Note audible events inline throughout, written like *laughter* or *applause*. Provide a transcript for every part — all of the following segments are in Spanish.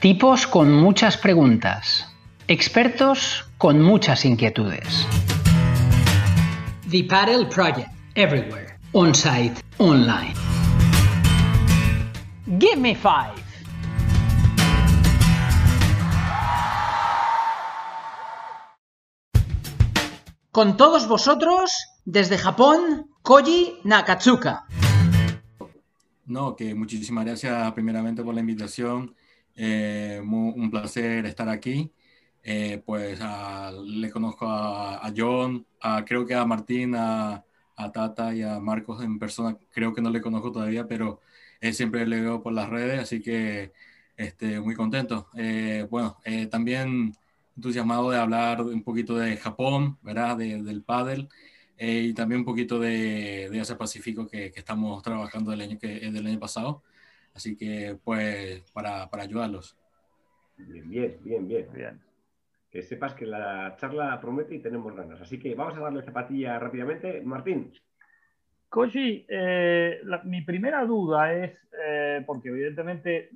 Tipos con muchas preguntas. Expertos con muchas inquietudes. The Paddle Project. Everywhere. On-site. Online. Give me five. Con todos vosotros, desde Japón, Koji Nakatsuka. No, que muchísimas gracias primeramente por la invitación. Eh, un placer estar aquí. Eh, pues le conozco a, John, creo que a Martín, a, Tata y a Marcos en persona. Creo que no le conozco todavía, pero siempre le veo por las redes, así que este, muy contento. Eh, bueno, también entusiasmado de hablar un poquito de Japón, ¿verdad? del paddle. Eh, y también un poquito de, de Asia Pacífico que, que, estamos trabajando del año, que, del año pasado. Así que, pues, para, para ayudarlos. Bien, bien, bien, bien, bien. Que sepas que la charla promete y tenemos ganas. Así que vamos a darle zapatilla rápidamente. Martín. Koji, eh, mi primera duda es, eh, porque evidentemente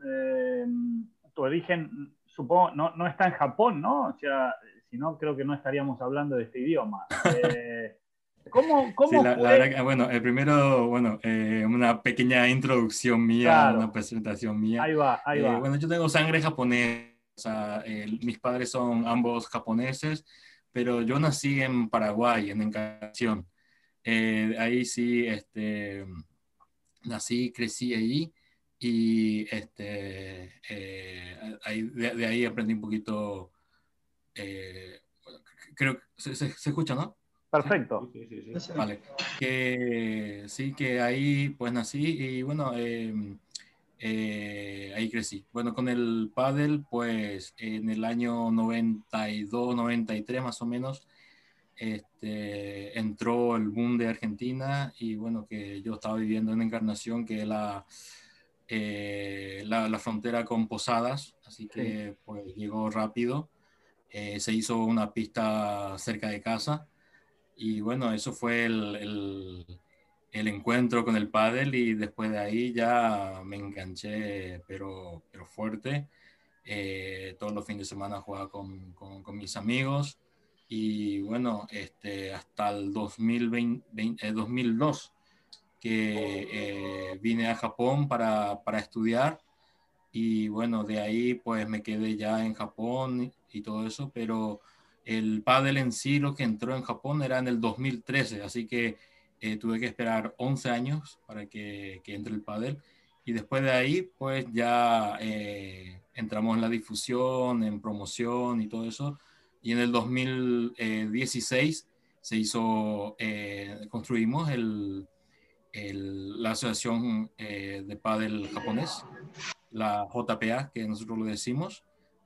tu origen, supongo, no, no, está en Japón, ¿no? O sea, si no, creo que no estaríamos hablando de este idioma. *laughs* ¿Cómo, cómo bueno, el primero, bueno, eh, una pequeña introducción mía, una presentación mía. Ahí va, ahí va. Eh, bueno, yo tengo sangre japonesa, mis padres son ambos japoneses, pero yo nací en Paraguay, en Encarnación. Eh, ahí sí, este, nací, crecí ahí y este, de, ahí aprendí un poquito, creo que se, se escucha, ¿no? Perfecto. Sí, sí, sí, vale. Que, sí, que ahí pues nací y bueno, em, eh, ahí crecí. Bueno, con el pádel, pues en el año 92, 93 más o menos, este, entró el boom de Argentina y bueno, que yo estaba viviendo en Encarnación, que es la, eh, la, frontera con Posadas, así que pues llegó rápido. Eh, se hizo una pista cerca de casa y bueno, eso fue el, el, encuentro con el pádel y después de ahí ya me enganché, pero, pero fuerte. Eh, todos los fines de semana jugaba con, con, mis amigos y bueno, este, hasta el 2020, 2002 eh, que eh, vine a Japón para, para, estudiar y bueno, de ahí pues me quedé ya en Japón y todo eso, pero el pádel en sí, lo que entró en Japón era en el 2013, así que eh, tuve que esperar 11 años para que, entre el pádel. Y después de ahí, pues ya eh, entramos en la difusión, en promoción y todo eso. Y en el 2016 se hizo, eh, construimos el, la Asociación de Pádel Japonés, la JPA, que nosotros lo decimos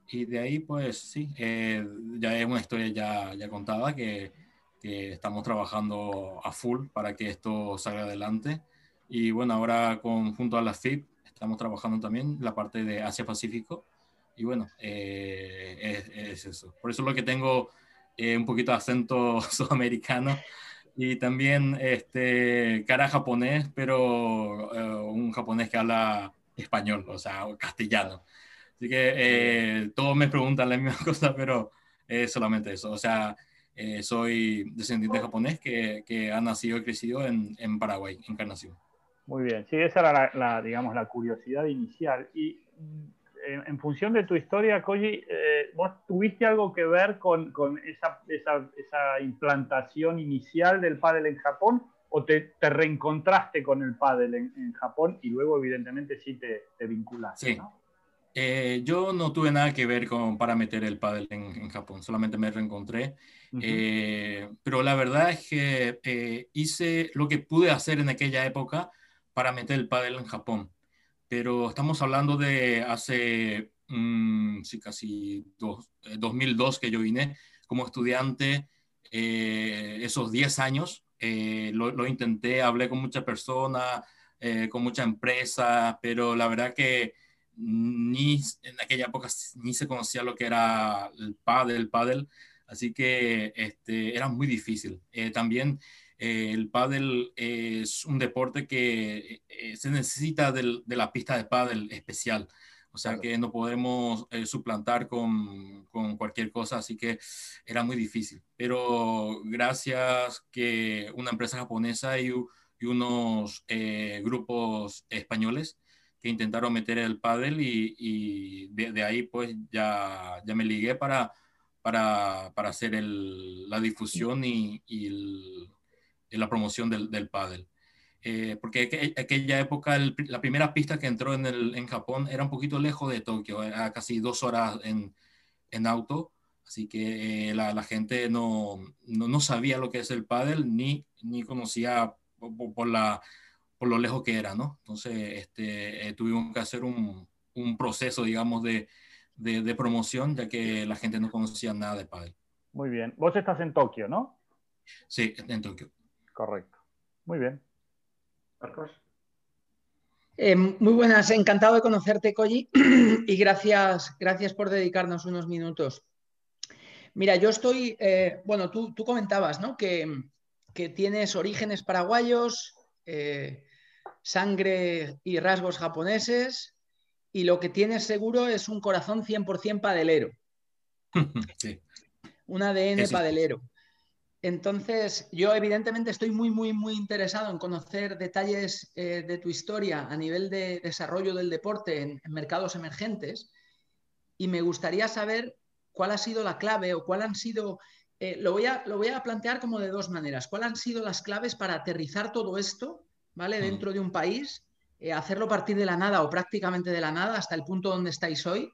y de ahí, pues sí, eh, ya es una historia ya, ya contada que, que, estamos trabajando a full para que esto salga adelante. Y bueno, ahora con, junto a la FIP estamos trabajando también la parte de Asia-Pacífico. Y bueno, eh, es, eso. Por eso es lo que tengo eh, un poquito de acento *laughs* sudamericano y también este, cara japonés, pero un japonés que habla español, o sea, castellano. Así que eh, todos me preguntan la misma *laughs* cosa, pero es solamente eso. O sea, eh, soy descendiente japonés que, que, ha nacido y crecido en, en Paraguay, Encarnación. Muy bien, sí, esa era la, digamos, la curiosidad inicial. Y mm, en, función de tu historia, Koji, eh, ¿vos tuviste algo que ver con, con esa, esa, esa, implantación inicial del pádel en Japón? ¿O te, te reencontraste con el pádel en, en, Japón y luego, evidentemente, sí te, te vinculaste? Sí. ¿no? Eh, yo no tuve nada que ver con, para meter el pádel en, Japón, solamente me reencontré. Eh, pero la verdad es que eh, hice lo que pude hacer en aquella época para meter el pádel en Japón. Pero estamos hablando de hace mm, sí, casi dos, 2002 que yo vine como estudiante, esos 10 años. Lo, lo, intenté, hablé con muchas personas, con muchas empresas, pero la verdad que ni en aquella época ni se conocía lo que era el pádel, el pádel, así que este, era muy difícil. Eh, también eh, el pádel es un deporte que eh, se necesita de la pista de pádel especial. O sea que no podemos suplantar con, con, cualquier cosa, así que era muy difícil. Pero gracias que una empresa japonesa y, y unos grupos españoles que intentaron meter el pádel y, y de, ahí pues ya, ya me ligué para, para, para hacer el, la difusión y, y la promoción del, del pádel. Eh, porque aquella época la primera pista que entró en, el, en Japón era un poquito lejos de Tokio, era casi dos horas en, en auto, así que eh, la, la, gente no, no, no, sabía lo que es el pádel ni, ni conocía por, la, por lo lejos que era, ¿no? Entonces este, eh, tuvimos que hacer un, un proceso, digamos, de, de, de, promoción, ya que la gente no conocía nada de pádel. Muy bien. Vos estás en Tokio, ¿no? Sí, en Tokio. Correcto. Muy bien. Marcos. Eh, muy buenas, encantado de conocerte, Koji, *clears throat* y gracias, gracias por dedicarnos unos minutos. Mira, yo estoy, eh, bueno, tú, tú, comentabas, ¿no? Que, que tienes orígenes paraguayos, eh, sangre y rasgos japoneses, y lo que tienes seguro es un corazón 100% padelero. *laughs* Sí. Un ADN padelero. Entonces, yo evidentemente estoy muy, muy, muy interesado en conocer detalles eh, de tu historia a nivel de desarrollo del deporte en, en, mercados emergentes y me gustaría saber cuál ha sido la clave o cuál han sido, eh, lo, voy a, lo, voy a, plantear como de dos maneras, cuáles han sido las claves para aterrizar todo esto, ¿vale? Dentro de un país, eh, hacerlo partir de la nada o prácticamente de la nada hasta el punto donde estáis hoy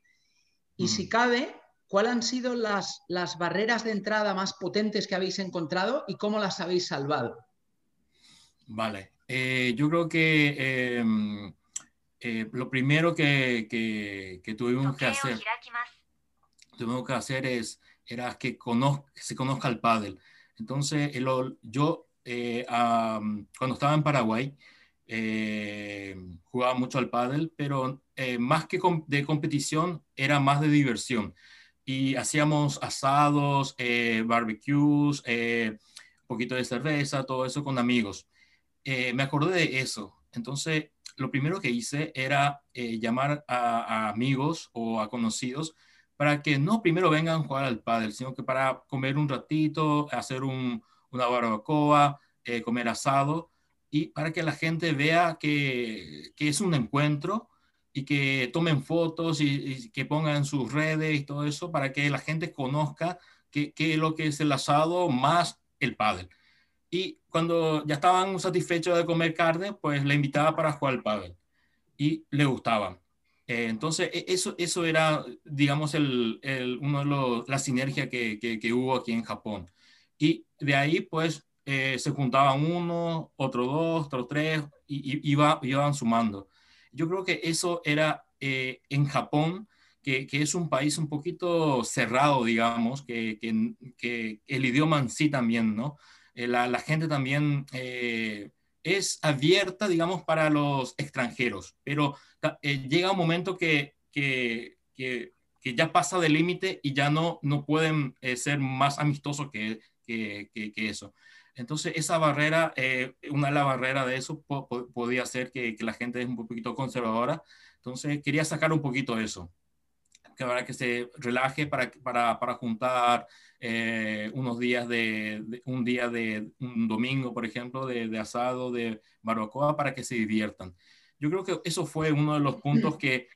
y mm. si cabe, ¿Cuáles han sido las, las, barreras de entrada más potentes que habéis encontrado y cómo las habéis salvado? Vale, eh, yo creo que eh, eh, lo primero que, que, que tuvimos que hacer, tuvimos que hacer es era que, se conozca el pádel. Entonces, el, yo um, cuando estaba en Paraguay jugaba mucho al pádel, pero más que de competición era más de diversión y hacíamos asados, eh, barbecues, eh, un poquito de cerveza, todo eso con amigos. Eh, me acordé de eso. Entonces, lo primero que hice era eh, llamar a, a, amigos o a conocidos para que no primero vengan a jugar al pádel, sino que para comer un ratito, hacer un, una barbacoa, eh, comer asado y para que la gente vea que, que es un encuentro y que tomen fotos y, y, que pongan sus redes y todo eso para que la gente conozca qué es lo que es el asado más el pádel. Y cuando ya estaban satisfechos de comer carne, pues le invitaba para jugar al pádel y le gustaba. Eh, entonces, e, eso, eso era, digamos, el, el, uno de los, la sinergia que, que, que, hubo aquí en Japón. Y de ahí, pues, eh, se juntaban uno, otro dos, otro tres, y, y iba, iban sumando. Yo creo que eso era eh, en Japón, que, que, es un país un poquito cerrado, digamos, que, que, el idioma en sí también, ¿no? Eh, la, la, gente también eh, es abierta, digamos, para los extranjeros, pero eh, llega un momento que, que, que, ya pasa del límite y ya no, no pueden eh, ser más amistosos que, eso. Entonces, esa barrera, eh, una de las barreras de eso po podía ser que, que, la gente es un poquito conservadora. Entonces, quería sacar un poquito eso. Que ahora que se relaje para, para, para juntar eh, unos días de, de, un día de un domingo, por ejemplo, de, de, asado, de barbacoa, para que se diviertan. Yo creo que eso fue uno de los puntos que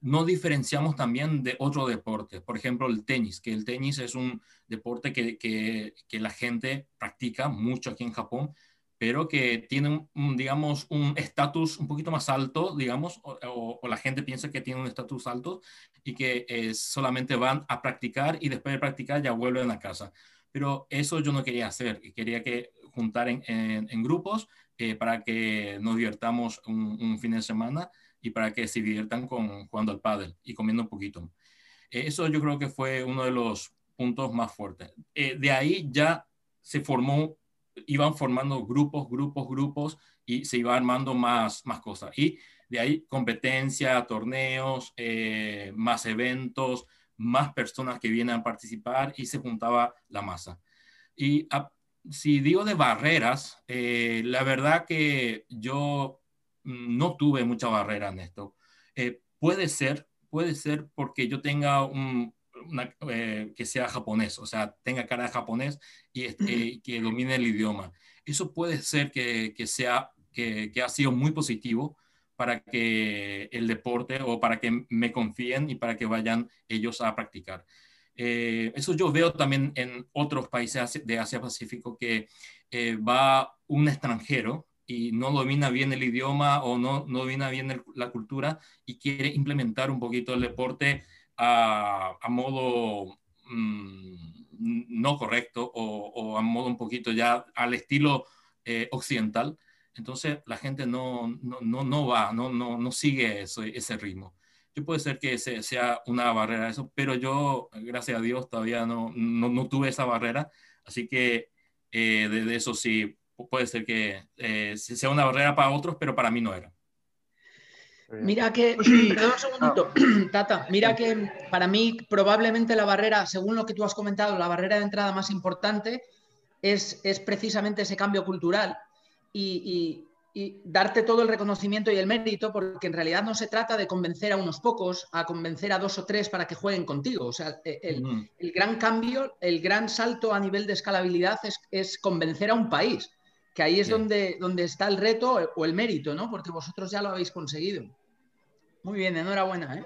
no diferenciamos también de otro deporte. Por ejemplo, el tenis, que el tenis es un deporte que, que, que la gente practica mucho aquí en Japón, pero que tiene, un, digamos, un estatus un poquito más alto, digamos, o, o, o la gente piensa que tiene un estatus alto y que eh, solamente van a practicar y después de practicar ya vuelven a casa. Pero eso yo no quería hacer, quería que juntar en, en, en grupos eh, para que nos divirtamos un, fin de semana y para que se diviertan con, jugando al pádel y comiendo un poquito. Eso yo creo que fue uno de los puntos más fuertes. Eh, de ahí ya se formó, iban formando grupos, grupos, grupos y se iba armando más, más cosas. Y de ahí competencia, torneos, eh, más eventos, más personas que vienen a participar y se juntaba la masa. Y a, si digo de barreras, eh, la verdad que yo no tuve mucha barrera en esto. Eh, puede ser puede ser porque yo tenga un, que sea japonés, o sea, tenga cara de japonés y que domine el idioma. Eso puede ser que, que sea, que, que, ha sido muy positivo para que el deporte o para que me confíen y para que vayan ellos a practicar. Eh, eso yo veo también en otros países de Asia Pacífico que eh, va un extranjero y no domina bien el idioma o no, no domina bien la cultura y quiere implementar un poquito el deporte a, a modo mm, no correcto o, o, a modo un poquito ya al estilo eh, occidental. Entonces la gente no, no, no, no va, no, no, no sigue ese ritmo yo puede ser que sea una barrera eso, pero yo, gracias a Dios, todavía no, no, tuve esa barrera, así que eh, de, eso sí, puede ser que eh, sea una barrera para otros, pero para mí no era. Mira que, *clears throat* perdón un segundito. *clears throat* Tata, mira que para mí probablemente la barrera, según lo que tú has comentado, la barrera de entrada más importante es, es precisamente ese cambio cultural. y, y darte todo el reconocimiento y el mérito, porque en realidad no se trata de convencer a unos pocos, a convencer a dos o tres para que jueguen contigo. O sea, e, el, gran cambio, el gran salto a nivel de escalabilidad es, convencer a un país, que ahí es donde, donde está el reto o el mérito, ¿no? Porque vosotros ya lo habéis conseguido. Muy bien, enhorabuena, ¿eh?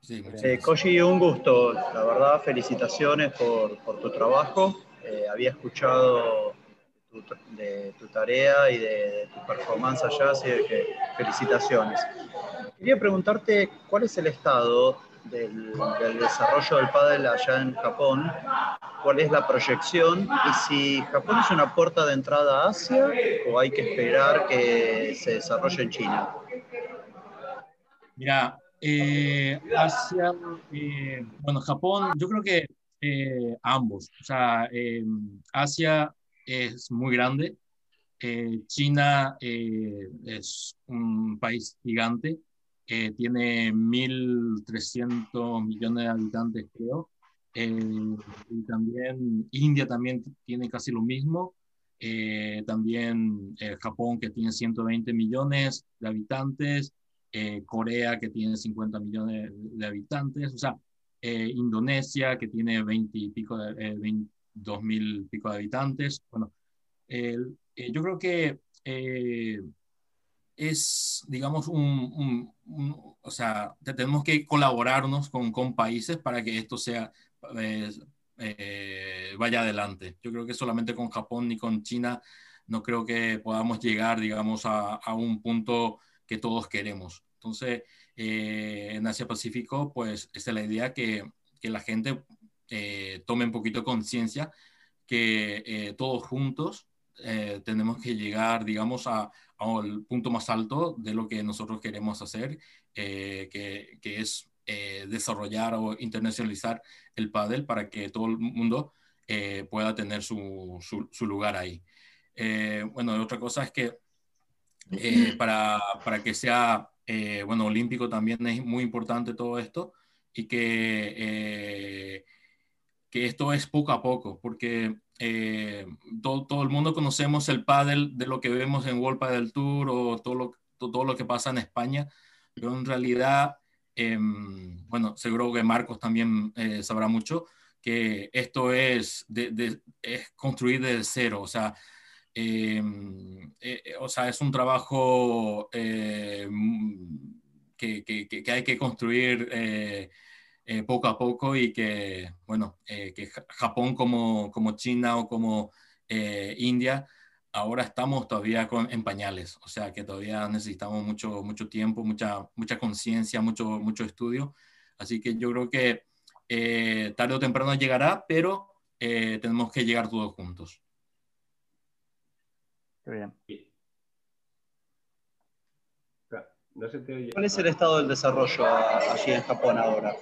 Sí, eh, Koji, un gusto. La verdad, felicitaciones por, tu trabajo. Eh, había escuchado de tu tarea y de, tu performance allá, así que felicitaciones. Quería preguntarte cuál es el estado del, desarrollo del pádel allá en Japón, cuál es la proyección y si Japón es una puerta de entrada a Asia o hay que esperar que se desarrolle en China. Mira, eh, Asia, eh, bueno, Japón, yo creo que eh, ambos, o sea, Asia es muy grande. Eh, China eh, es un país gigante, eh, tiene 1.300 millones de habitantes, creo. y también India también tiene casi lo mismo. también Japón, que tiene 120 millones de habitantes. Corea, que tiene 50 millones de, habitantes. O sea, Indonesia, que tiene 20 y pico de, 20, dos mil pico de habitantes. Bueno, eh, yo creo que eh, es, digamos, un, o sea, tenemos que colaborarnos con, con, países para que esto sea, eh, vaya adelante. Yo creo que solamente con Japón ni con China no creo que podamos llegar, digamos, a, a un punto que todos queremos. Entonces, en Asia Pacífico, pues, esa es la idea que, que la gente eh, tome un poquito conciencia que eh, todos juntos eh, tenemos que llegar, digamos, al punto más alto de lo que nosotros queremos hacer, que, que, es desarrollar o internacionalizar el pádel para que todo el mundo pueda tener su, su, lugar ahí. bueno, otra cosa es que para, para, que sea, bueno, olímpico también es muy importante todo esto y que que esto es poco a poco, porque eh, todo, todo, el mundo conocemos el pádel de lo que vemos en World Padel Tour o todo lo, todo lo que pasa en España, pero en realidad, em, bueno, seguro que Marcos también eh, sabrá mucho, que esto es, de, es construir desde cero, o sea, em, eh, o sea, es un trabajo que, que, que, hay que construir eh, poco a poco y que, bueno, eh, que Japón como, como China o como eh, India, ahora estamos todavía con, en pañales, o sea que todavía necesitamos mucho, mucho tiempo, mucha, mucha conciencia, mucho, mucho estudio. Así que yo creo que tarde o temprano llegará, pero tenemos que llegar todos juntos. Qué bien. ¿Cuál es el estado del desarrollo allí en Japón ahora?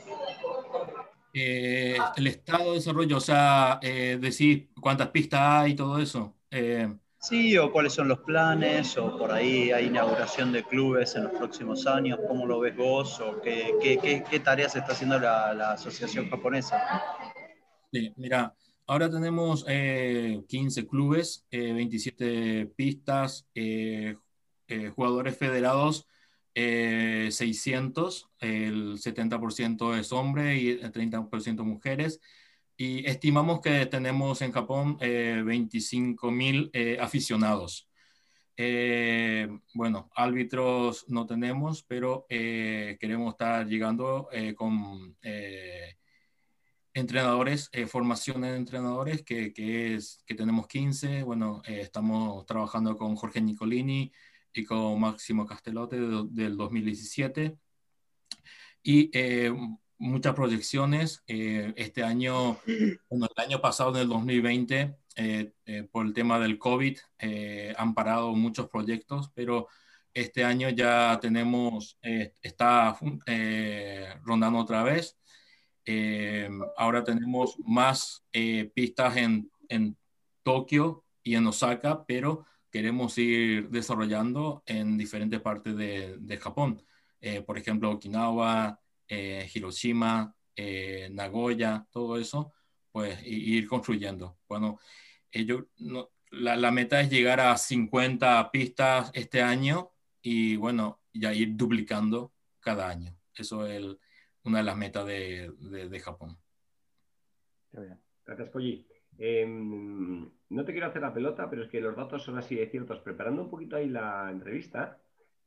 Eh, el estado de desarrollo, o sea, eh, decir cuántas pistas hay y todo eso. Eh, sí, o cuáles son los planes, o por ahí hay inauguración de clubes en los próximos años, ¿cómo lo ves vos? ¿O qué, qué, tareas está haciendo la, Asociación Japonesa? Sí, mira, ahora tenemos 15 clubes, 27 pistas, jugadores federados 600, el 70% es hombre y el 30% mujeres. Y estimamos que tenemos en Japón 25 mil aficionados. bueno, árbitros no tenemos, pero queremos estar llegando con entrenadores, eh, formación de entrenadores, que, que, es, que tenemos 15. Bueno, eh, estamos trabajando con Jorge Nicolini y Máximo Castelote del 2017. Y eh, muchas proyecciones. este año, bueno, el año pasado, en el 2020, por el tema del COVID, han parado muchos proyectos, pero este año ya tenemos, está rondando otra vez. Eh, ahora tenemos más eh, pistas en, en, Tokio y en Osaka, pero queremos ir desarrollando en diferentes partes de, de Japón. Eh, por ejemplo, Okinawa, Hiroshima, Nagoya, todo eso, pues ir construyendo. Bueno, ellos, la, la, meta es llegar a 50 pistas este año y bueno, ya ir duplicando cada año. Eso es el, una de las metas de, de, Japón. Gracias, Koji. Em, no te quiero hacer la pelota, pero es que los datos son así de ciertos. Preparando un poquito ahí la entrevista,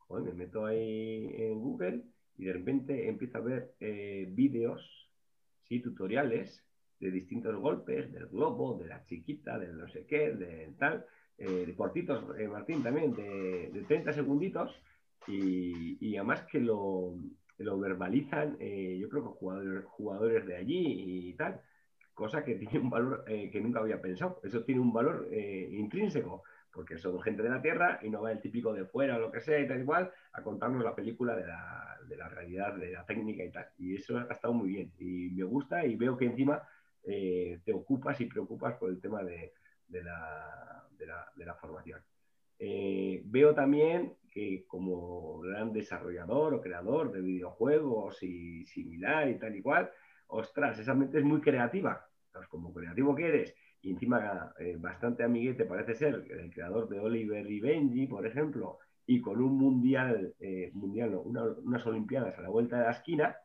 me meto ahí en Google y de repente empiezo a ver eh, vídeos, sí, tutoriales de distintos golpes, del globo, de la chiquita, del no sé qué, de tal, eh, de cortitos, eh, Martín, también, de, de 30 segunditos, y, además que lo, verbalizan, eh, yo creo que jugadores de allí y tal, cosa que tiene un valor eh, que nunca había pensado. Eso tiene un valor eh, intrínseco, porque son gente de la Tierra y no va el típico de fuera o lo que sea y tal igual a contarnos la película de la, de la realidad, de la técnica y tal. Y eso ha estado muy bien y me gusta y veo que encima te ocupas y preocupas por el tema de, de, la, de la, la formación. veo también que como gran desarrollador o creador de videojuegos y similar y tal y cual, ostras, esa mente es muy creativa. Como creativo que eres, y encima eh, bastante amiguete parece ser el creador de Oliver y Benji, por ejemplo, y con un mundial, eh, mundial unas Olimpiadas a la vuelta de la esquina,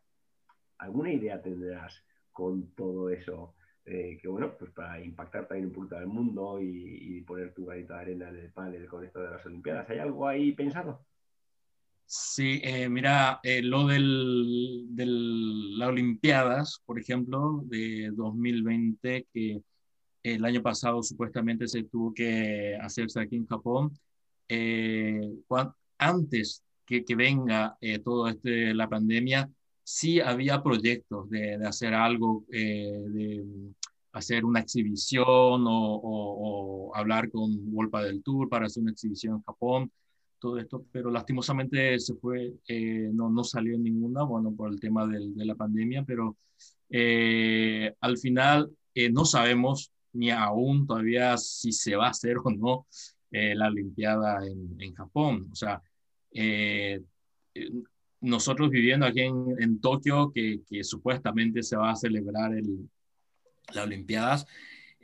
¿alguna idea tendrás con todo eso? Eh, que bueno, pues para impactar también un poquito al mundo y, poner tu garita de arena en el panel con esto de las Olimpiadas. ¿Hay algo ahí pensado? Sí, eh, mira, eh, lo de las Olimpiadas, por ejemplo, de 2020, que el año pasado supuestamente se tuvo que hacerse aquí en Japón, antes que, que venga todo este, la pandemia, sí había proyectos de, hacer algo, eh, de hacer una exhibición o, hablar con Wolpa del Tour para hacer una exhibición en Japón, todo esto, pero lastimosamente se fue, eh, no, no salió ninguna, bueno, por el tema de la pandemia, pero eh, al final no sabemos ni aún todavía si se va a hacer o no la Olimpiada en, en, Japón. O sea, nosotros viviendo aquí en, Tokio, que, supuestamente se va a celebrar el, las Olimpiadas,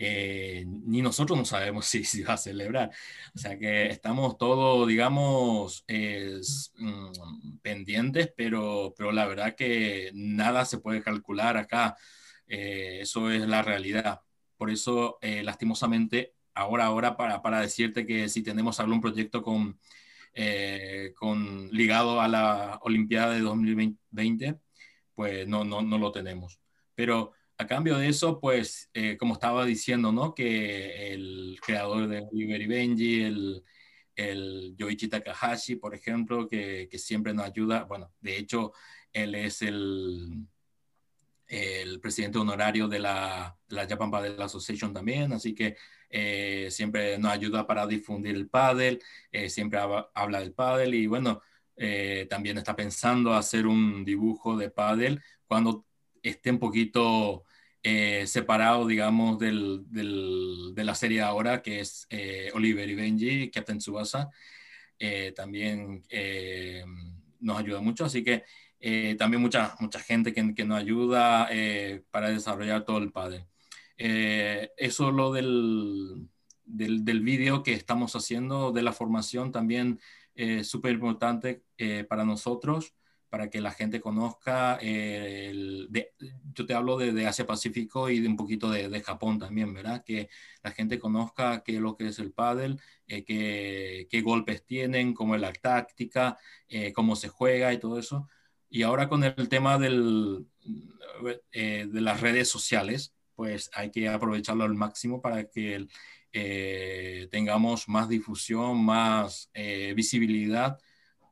eh, ni nosotros no sabemos *laughs* si se va a celebrar. O sea que estamos todos, digamos, mm, pendientes, pero, pero la verdad que nada se puede calcular acá. Eh, eso es la realidad. Por eso, eh, lastimosamente, ahora, ahora, para, para decirte que si tenemos algún proyecto con eh, con, ligado a la Olimpiada de 2020, pues no, no, no lo tenemos. Pero a cambio de eso, pues, eh, como estaba diciendo, ¿no? Que el creador de Oliver y Benji, el, el Yoichi Takahashi, por ejemplo, que, que, siempre nos ayuda, bueno, de hecho, él es el, el presidente honorario de la, la Japan Paddle Association también, así que eh, siempre nos ayuda para difundir el pádel, eh, siempre habla del pádel y bueno, también está pensando hacer un dibujo de pádel cuando esté un poquito separado, digamos, del, del, de la serie ahora, que es Oliver y Benji, Captain Tsubasa, también nos ayuda mucho, así que también mucha, mucha gente que, que nos ayuda para desarrollar todo el. Eh, eso lo del, del, vídeo que estamos haciendo de la formación también súper importante para nosotros para que la gente conozca, el, yo te hablo de, Asia Pacífico y de un poquito de, Japón también, ¿verdad? Que la gente conozca qué es lo que es el pádel, eh, qué, golpes tienen, cómo es la táctica, eh, cómo se juega y todo eso. Y ahora con el tema del, eh, de las redes sociales, pues hay que aprovecharlo al máximo para que tengamos más difusión, más visibilidad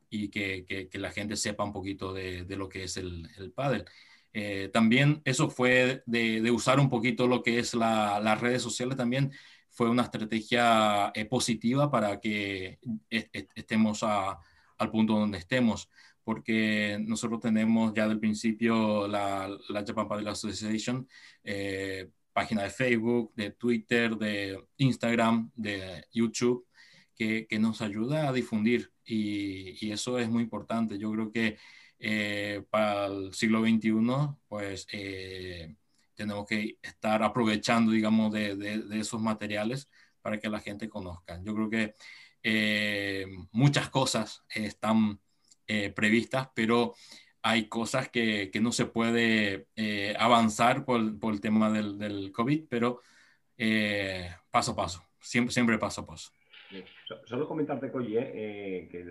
y que, que, la gente sepa un poquito de, de lo que es el, el pádel. Eh, también eso fue de, de, usar un poquito lo que es la, las redes sociales también fue una estrategia eh, positiva para que estemos a, al punto donde estemos porque nosotros tenemos ya del principio la, la Japan Padel Association, eh, página de Facebook, de Twitter, de Instagram, de YouTube, que, que nos ayuda a difundir y, eso es muy importante. Yo creo que eh, para el siglo XXI, pues eh, tenemos que estar aprovechando, digamos, de, de, esos materiales para que la gente conozca. Yo creo que eh, muchas cosas están previstas, pero hay cosas que, que no se puede avanzar por, por, el tema del, del COVID, pero paso a paso, siempre, siempre paso a paso. Solo comentarte, Coye, eh, que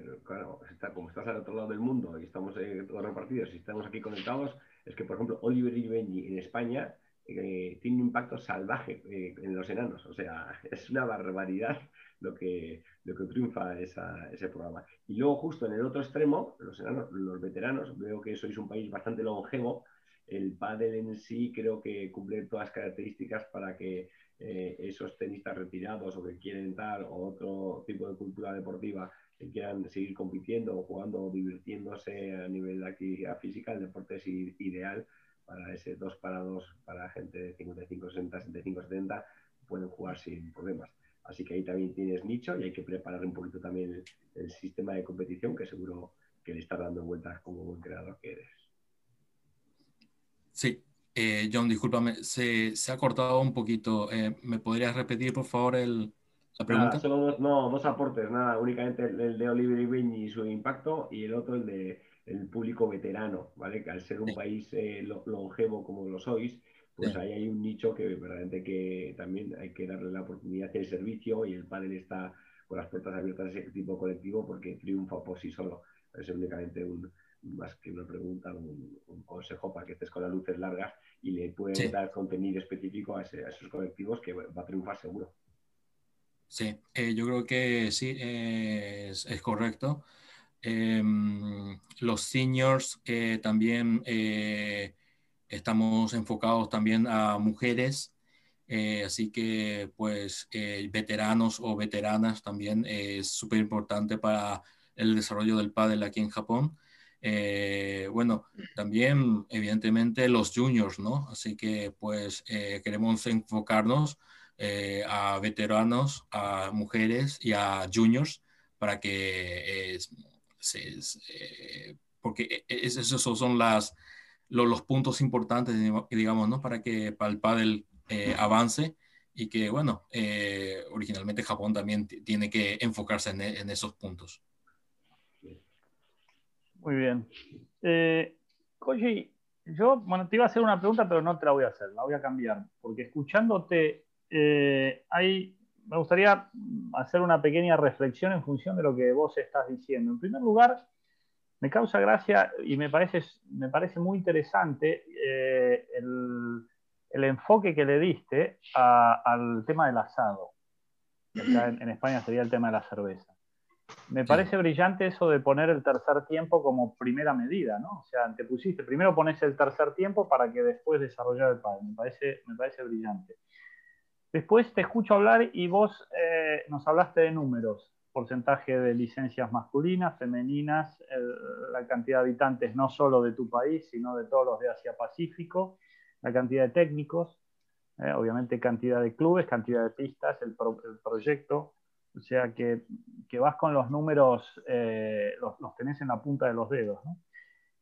como estás al otro lado del mundo y estamos eh, todos repartidos y estamos aquí conectados, es que, por ejemplo, Oliver y Benji en España eh, tiene un impacto salvaje eh, en los enanos. O sea, *laughs* es una barbaridad lo que, lo que triunfa ese programa. Y luego, justo en el otro extremo, los enanos, los veteranos, veo que sois un país bastante longevo. El pádel en sí creo que cumple todas las características para que eh, esos tenistas retirados o que quieren dar o otro tipo de cultura deportiva que quieran seguir compitiendo o jugando o divirtiéndose a nivel de actividad física, el deporte es ideal para ese 2 para 2 para gente de 55, 60, 65, 70, pueden jugar sin problemas. Así que ahí también tienes nicho y hay que preparar un poquito también el, el sistema de competición que seguro que le estás dando vueltas como buen creador que eres. Sí, eh, John, discúlpame, se, se, ha cortado un poquito. Eh, ¿Me podrías repetir, por favor, el, la pregunta? solo dos, no, dos aportes, nada, únicamente el, de Oliver y y su impacto y el otro el de el público veterano, ¿vale? Que al ser un país eh, longevo como lo sois, pues ahí hay un nicho que verdaderamente que también hay que darle la oportunidad de servicio y el panel está con las puertas abiertas a ese tipo colectivo porque triunfa por sí solo. Es únicamente un, más que una pregunta, un, consejo para que estés con las luces largas y le puedes dar contenido específico a, esos colectivos que va a triunfar seguro. Sí, eh, yo creo que sí, es, correcto. Em, los seniors eh, también eh, estamos enfocados también a mujeres, así que pues veteranos o veteranas también es súper importante para el desarrollo del pádel aquí en Japón. Eh, bueno, también evidentemente los juniors, ¿no? Así que pues eh, queremos enfocarnos eh, a veteranos, a mujeres y a juniors para que, porque e, esos son las, los, puntos importantes, digamos, ¿no? Para que para el pádel avance y que, bueno, originalmente Japón también tiene que enfocarse en esos puntos. Muy bien. Eh, yo bueno, te iba a hacer una pregunta, pero no te la voy a hacer, la voy a cambiar, porque escuchándote, eh, me gustaría hacer una pequeña reflexión en función de lo que vos estás diciendo. En primer lugar, me causa gracia y me parece, me parece muy interesante eh, el, enfoque que le diste al tema del asado. En España sería el tema de la cerveza. Me parece brillante eso de poner el tercer tiempo como primera medida, ¿no? O sea, te pusiste, primero pones el tercer tiempo para que después desarrollar el padre. Me parece, me parece brillante. Después te escucho hablar y vos eh, nos hablaste de números, porcentaje de licencias masculinas, femeninas, la cantidad de habitantes no solo de tu país, sino de todos los de Asia Pacífico, la cantidad de técnicos, eh, obviamente cantidad de clubes, cantidad de pistas, el, el proyecto, o sea que, vas con los números, eh, los, tenés en la punta de los dedos.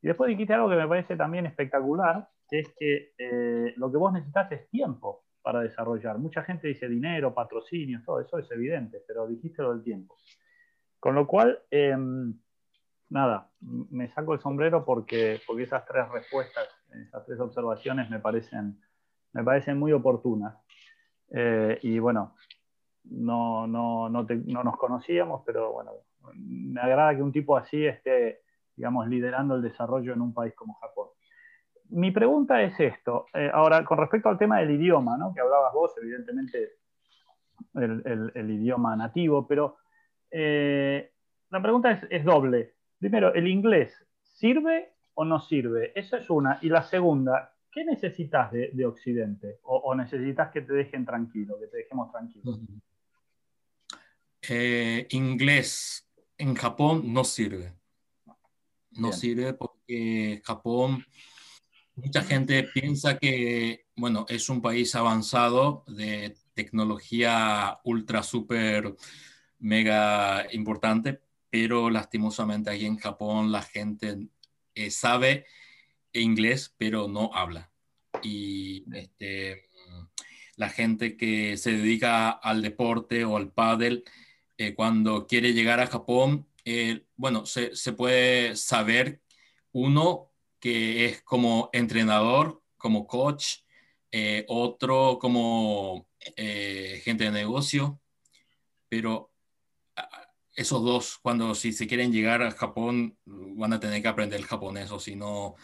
Y después dijiste algo que me parece también espectacular, que es que eh, lo que vos necesitas es tiempo para desarrollar. Mucha gente dice dinero, patrocinio, todo eso es evidente, pero dijiste lo del tiempo. Con lo cual, em, nada, me saco el sombrero porque, porque esas tres respuestas, esas tres observaciones me parecen, me parecen muy oportunas. Eh, y bueno, no, no, no, no, nos conocíamos, pero bueno, me agrada que un tipo así esté, digamos, liderando el desarrollo en un país como Japón. Mi pregunta es esto. Eh, ahora, con respecto al tema del idioma, ¿no? que hablabas vos, evidentemente el, el, idioma nativo, pero eh, la pregunta es, es, doble. Primero, ¿el inglés sirve o no sirve? Esa es una. Y la segunda, ¿qué necesitas de, de Occidente? O, necesitas que te dejen tranquilo, que te dejemos tranquilo? Eh, inglés en Japón no sirve. No sirve porque Japón, mucha gente piensa que, bueno, es un país avanzado de tecnología ultra, super, mega importante, pero lastimosamente aquí en Japón la gente eh, sabe inglés, pero no habla. Y este, la gente que se dedica al deporte o al pádel, eh, cuando quiere llegar a Japón, eh, bueno, se, puede saber uno que es como entrenador, como coach, eh, otro como gente de negocio, pero ah, esos dos, cuando si se quieren llegar a Japón, van a tener que aprender el japonés, o si no,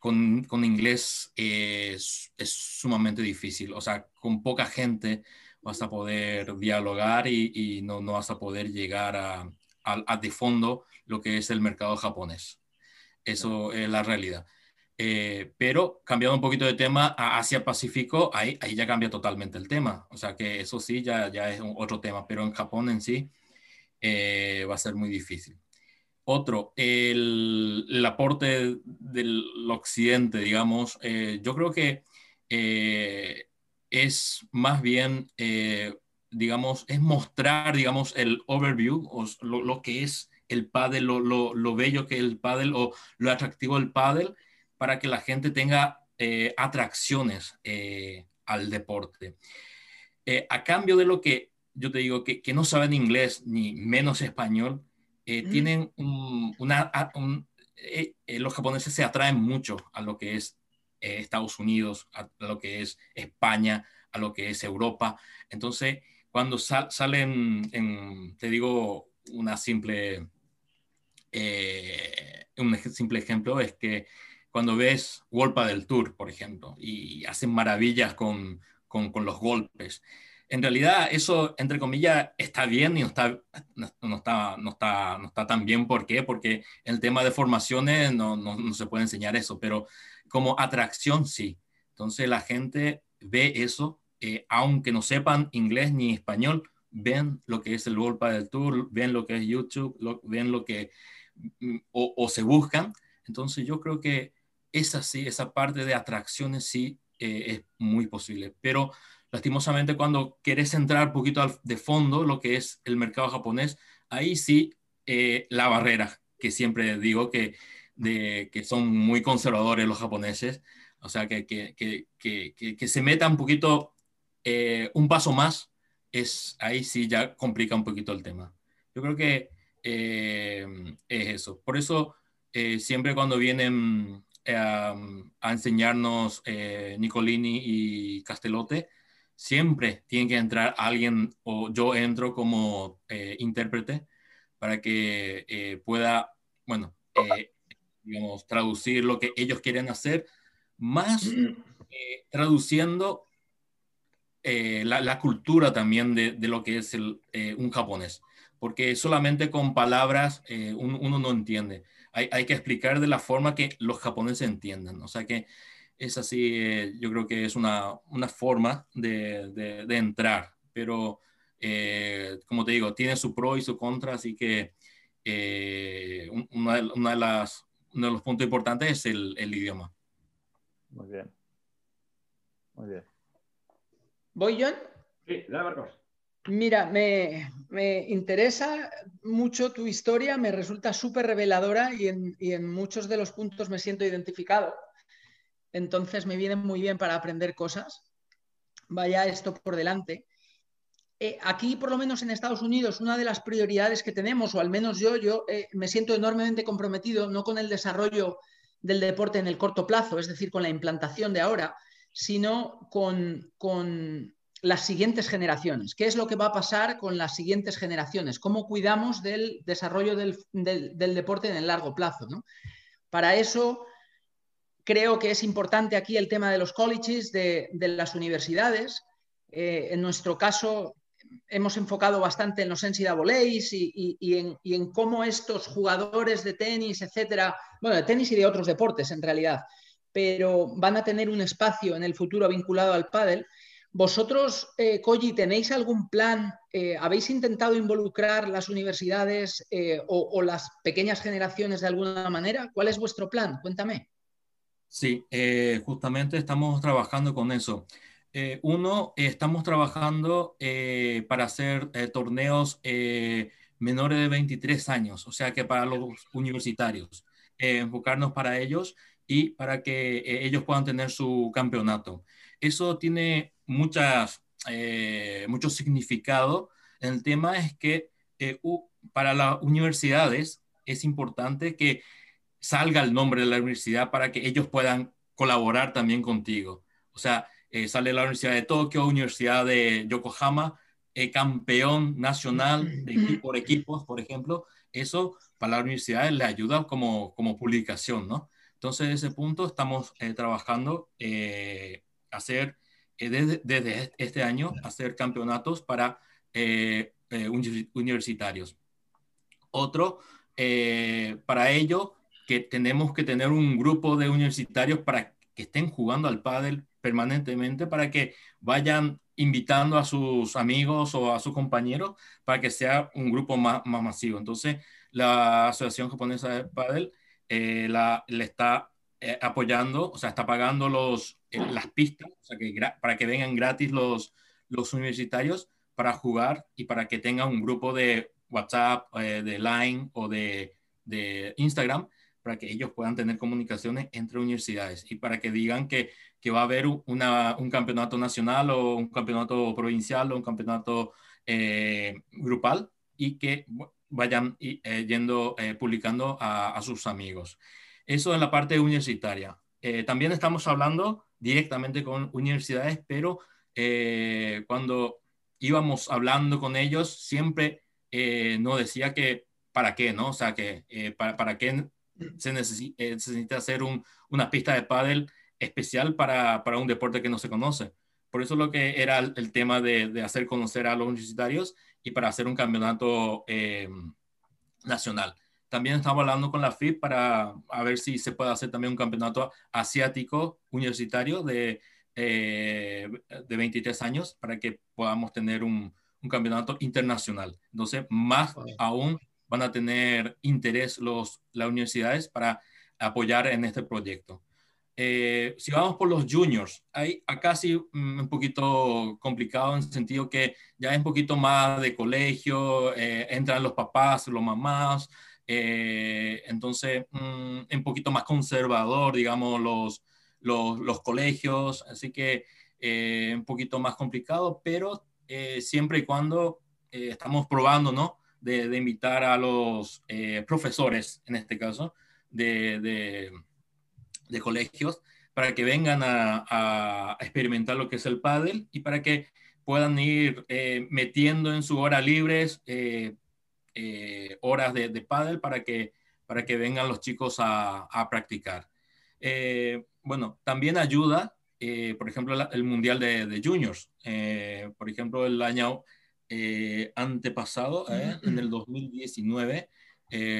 con, con inglés es, es, sumamente difícil. O sea, con poca gente vas a poder dialogar y, no, no, vas a poder llegar a, a, de fondo lo que es el mercado japonés. Eso es la realidad. Eh, pero cambiando un poquito de tema a Asia-Pacífico, ahí, ahí ya cambia totalmente el tema. O sea que eso sí, ya, ya es otro tema, pero en Japón en sí eh, va a ser muy difícil. Otro, el, el aporte del occidente, digamos, eh, yo creo que es más bien, eh, digamos, es mostrar, digamos, el overview, o lo, que es el pádel, lo, lo, bello que es el pádel o lo atractivo del pádel, para que la gente tenga eh, atracciones eh, al deporte. a cambio de lo que yo te digo, que, que no saben inglés ni menos español, tienen una... los japoneses se atraen mucho a lo que es eh, Estados Unidos, a, lo que es España, a lo que es Europa. Entonces, cuando salen, en, te digo, una simple, eh, un simple ejemplo es que cuando ves Wolpa del Tour, por ejemplo, y hacen maravillas con, con, con, los golpes, en realidad eso, entre comillas, está bien y no está, no, está, no, está, no está tan bien. ¿Por qué? Porque el tema de formaciones no, no, no se puede enseñar eso, pero como atracción, sí. Entonces la gente ve eso, eh, aunque no sepan inglés ni español, ven lo que es el World del Tour, ven lo que es YouTube, ven lo que, mm, o, se buscan. Entonces yo creo que esa sí, esa parte de atracciones sí eh, es muy posible. Pero lastimosamente cuando quieres entrar un poquito de fondo, lo que es el mercado japonés, ahí sí eh, la barrera, que siempre digo que de que son muy conservadores los japoneses, o sea, que, que, que, que se meta un poquito, eh, un paso más, es, ahí sí ya complica un poquito el tema. Yo creo que eh, es eso. Por eso, eh, siempre cuando vienen a, a enseñarnos Nicolini y Castellote, siempre tiene que entrar alguien, o yo entro como intérprete, para que pueda, bueno, digamos, traducir lo que ellos quieren hacer, más eh, traduciendo eh, la, cultura también de, lo que es el, eh, un japonés, porque solamente con palabras uno no entiende. Hay, hay, que explicar de la forma que los japoneses entiendan. O sea que es así, yo creo que es una, una forma de, de, entrar, pero como te digo, tiene su pro y su contra, así que una, una, de las uno de los puntos importantes es el, idioma. Muy bien. Muy bien. ¿Voy, John? Sí, dale, Marcos. Mira, me, interesa mucho tu historia, me resulta súper reveladora y en, muchos de los puntos me siento identificado. Entonces me viene muy bien para aprender cosas. Vaya esto por delante. Eh, aquí, por lo menos en Estados Unidos, una de las prioridades que tenemos, o al menos yo, yo eh, me siento enormemente comprometido, no con el desarrollo del deporte en el corto plazo, es decir, con la implantación de ahora, sino con, con las siguientes generaciones. ¿Qué es lo que va a pasar con las siguientes generaciones? ¿Cómo cuidamos del desarrollo del, deporte en el largo plazo? Para eso creo que es importante aquí el tema de los colleges, de, las universidades. Eh, en nuestro caso, hemos enfocado bastante en los NCAAs y, y, y en cómo estos jugadores de tenis, etcétera, bueno, de tenis y de otros deportes en realidad, pero van a tener un espacio en el futuro vinculado al pádel. ¿Vosotros, eh, tenéis algún plan? Eh, ¿Habéis intentado involucrar las universidades eh, o, las pequeñas generaciones de alguna manera? ¿Cuál es vuestro plan? Cuéntame. Sí, justamente estamos trabajando con eso. Uno, estamos trabajando para hacer torneos menores de 23 años, o sea que para los universitarios, enfocarnos para ellos y para que ellos puedan tener su campeonato. Eso tiene muchas, eh, mucho significado. El tema es que eh, para las universidades es importante que salga el nombre de la universidad para que ellos puedan colaborar también contigo. O sea, eh, sale la Universidad de Tokio, Universidad de Yokohama, campeón nacional de, por equipos, por ejemplo. Eso para la universidad le ayuda como, como publicación, ¿no? Entonces, en ese punto estamos trabajando hacer eh, desde, este año hacer campeonatos para eh, eh, universitarios. Otro, para ello, que tenemos que tener un grupo de universitarios para que estén jugando al pádel permanentemente, para que vayan invitando a sus amigos o a sus compañeros para que sea un grupo más, más masivo. Entonces, la Asociación Japonesa de Pádel la, le está apoyando, o sea, está pagando los, las pistas, para que vengan gratis los, los universitarios para jugar y para que tengan un grupo de WhatsApp, eh, de Line o de, de, Instagram para que ellos puedan tener comunicaciones entre universidades y para que digan que, que va a haber una, un campeonato nacional o un campeonato provincial o un campeonato eh, grupal y que vayan eh, yendo, publicando a, a, sus amigos. Eso en la parte universitaria. también estamos hablando directamente con universidades, pero eh, cuando íbamos hablando con ellos, siempre eh, nos decía que para qué, ¿no? O sea, que eh, para, para, qué se, necesita, hacer una pista de pádel especial para, para, un deporte que no se conoce. Por eso lo que era el, tema de, de, hacer conocer a los universitarios y para hacer un campeonato nacional. También estamos hablando con la FIP para a ver si se puede hacer también un campeonato asiático universitario de, eh, de 23 años para que podamos tener un, un campeonato internacional. Entonces, más aún van a tener interés los, las universidades para apoyar en este proyecto. Eh, si vamos por los juniors, hay acá sí mm, un poquito complicado en el sentido que ya es un poquito más de colegio, eh, entran los papás, los mamás, eh, entonces, mm, un poquito más conservador, digamos, los, los, colegios, así que eh, un poquito más complicado, pero eh, siempre y cuando estamos probando, ¿no? De, invitar a los profesores, en este caso, de, de, colegios, para que vengan a, a, experimentar lo que es el pádel y para que puedan ir metiendo en su hora libres eh, horas de, de pádel para que, para que vengan los chicos a, a practicar. Eh, bueno, también ayuda, eh, por ejemplo, el Mundial de, de Juniors. por ejemplo, el año antepasado, en el 2019,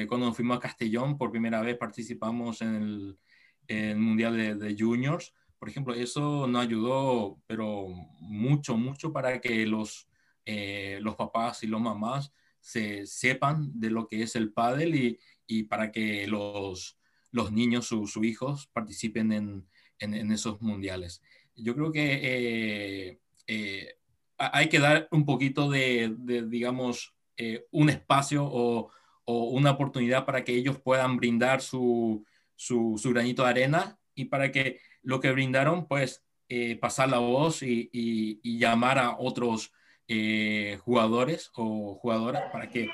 cuando fuimos a Castellón, por primera vez participamos en el, el Mundial de, de, Juniors. Por ejemplo, eso nos ayudó, pero mucho, mucho para que los, los papás y los mamás se sepan de lo que es el pádel y, y para que los, los niños, sus hijos, participen en, en, esos mundiales. Yo creo que eh, eh, hay que dar un poquito de, digamos, eh, un espacio o, o, una oportunidad para que ellos puedan brindar su, su, su, granito de arena y para que lo que brindaron, pues, pasar la voz y, y, y llamar a otros jugadores o jugadoras para que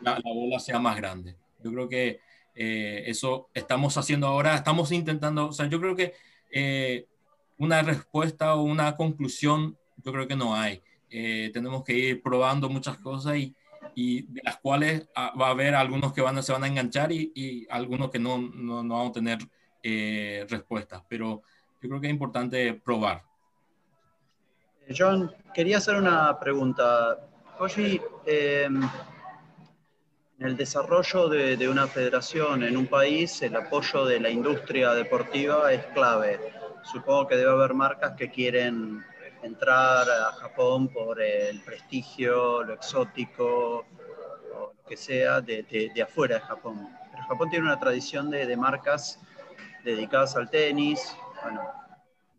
la, la, bola sea más grande. Yo creo que eso estamos haciendo ahora, estamos intentando, o sea, yo creo que una respuesta o una conclusión, yo creo que no hay. tenemos que ir probando muchas cosas y, y de las cuales ah, va a haber algunos que van se van a enganchar y, y algunos que no, no, no, van a tener eh, respuestas. Pero yo creo que es importante probar. John, quería hacer una pregunta. Koji, em, en el desarrollo de, de, una federación en un país, el apoyo de la industria deportiva es clave. Supongo que debe haber marcas que quieren entrar a Japón por el prestigio, lo exótico, o lo que sea de, de, afuera de Japón. Pero Japón tiene una tradición de, de marcas dedicadas al tenis, bueno,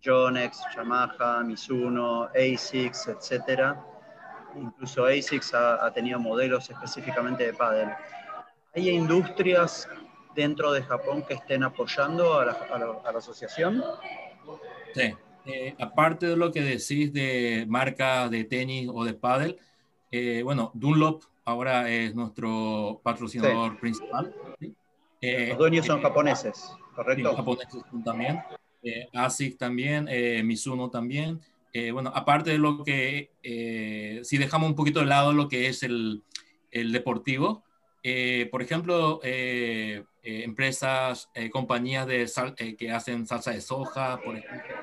Yonex, Yamaha, Mizuno, ASICS, etc. Incluso ASICS ha, tenido modelos específicamente de pádel. ¿Hay industrias dentro de Japón que estén apoyando a la, a la, a la asociación? Sí, eh, aparte de lo que decís de marca de tenis o de paddle, eh, bueno, Dunlop ahora es nuestro patrocinador sí. principal. ¿sí? Eh, Los dueños son japoneses, ¿correcto? Sí, japoneses también. ASIC también, Mizuno también. bueno, aparte de lo que, si dejamos un poquito de lado lo que es el, el deportivo, por ejemplo, empresas, compañías de sal, que hacen salsa de soja, por ejemplo,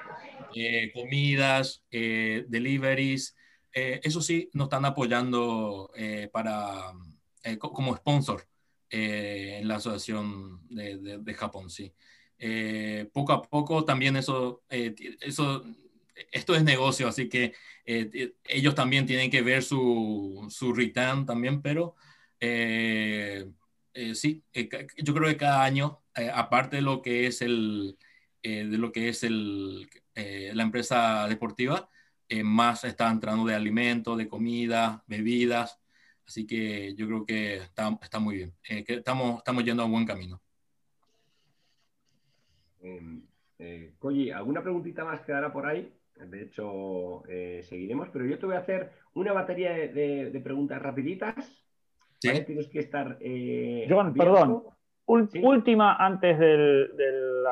eh, comidas, eh, deliveries. Eh, eso sí, nos están apoyando para, como sponsor en la Asociación de Japón, sí. poco a poco también eso, eso, esto es negocio, así que ellos también tienen que ver su, su return también, pero sí, yo creo que cada año, aparte de lo que es el, de lo que es el, eh, la empresa deportiva, eh, más está entrando de alimentos, de comida, bebidas. Así que yo creo que está, está muy bien, eh, que estamos, estamos yendo a un buen camino. Eh, Koji, ¿alguna preguntita más quedará por ahí? De hecho, eh, seguiremos, pero yo te voy a hacer una batería de, de, de preguntas rapiditas. ¿Sí? ¿vale? Tienes que estar... Eh, John, perdón. ¿Sí? Última antes del, del,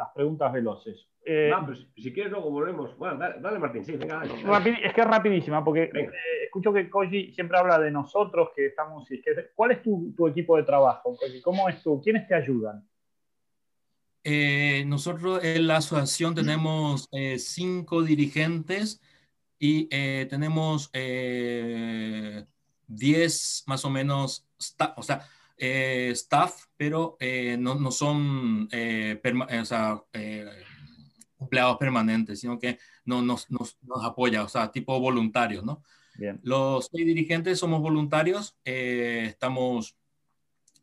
las preguntas veloces. Eh, no, pues, si quieres luego volvemos. Bueno, dale, dale Martín, sí, venga. Dale, dale. Es que es rapidísima, porque eh, escucho que Koji siempre habla de nosotros, que estamos... Que, ¿Cuál es tu, tu, equipo de trabajo, Koji? ¿Cómo es tú? ¿Quiénes te ayudan? Eh, nosotros en la asociación tenemos eh, cinco dirigentes y eh, tenemos diez más o menos, o sea, staff, pero no, no, son o sea, empleados permanentes, sino que no, nos, nos, nos, apoya, o sea, tipo voluntarios, ¿no? Bien. Los seis dirigentes somos voluntarios, eh, estamos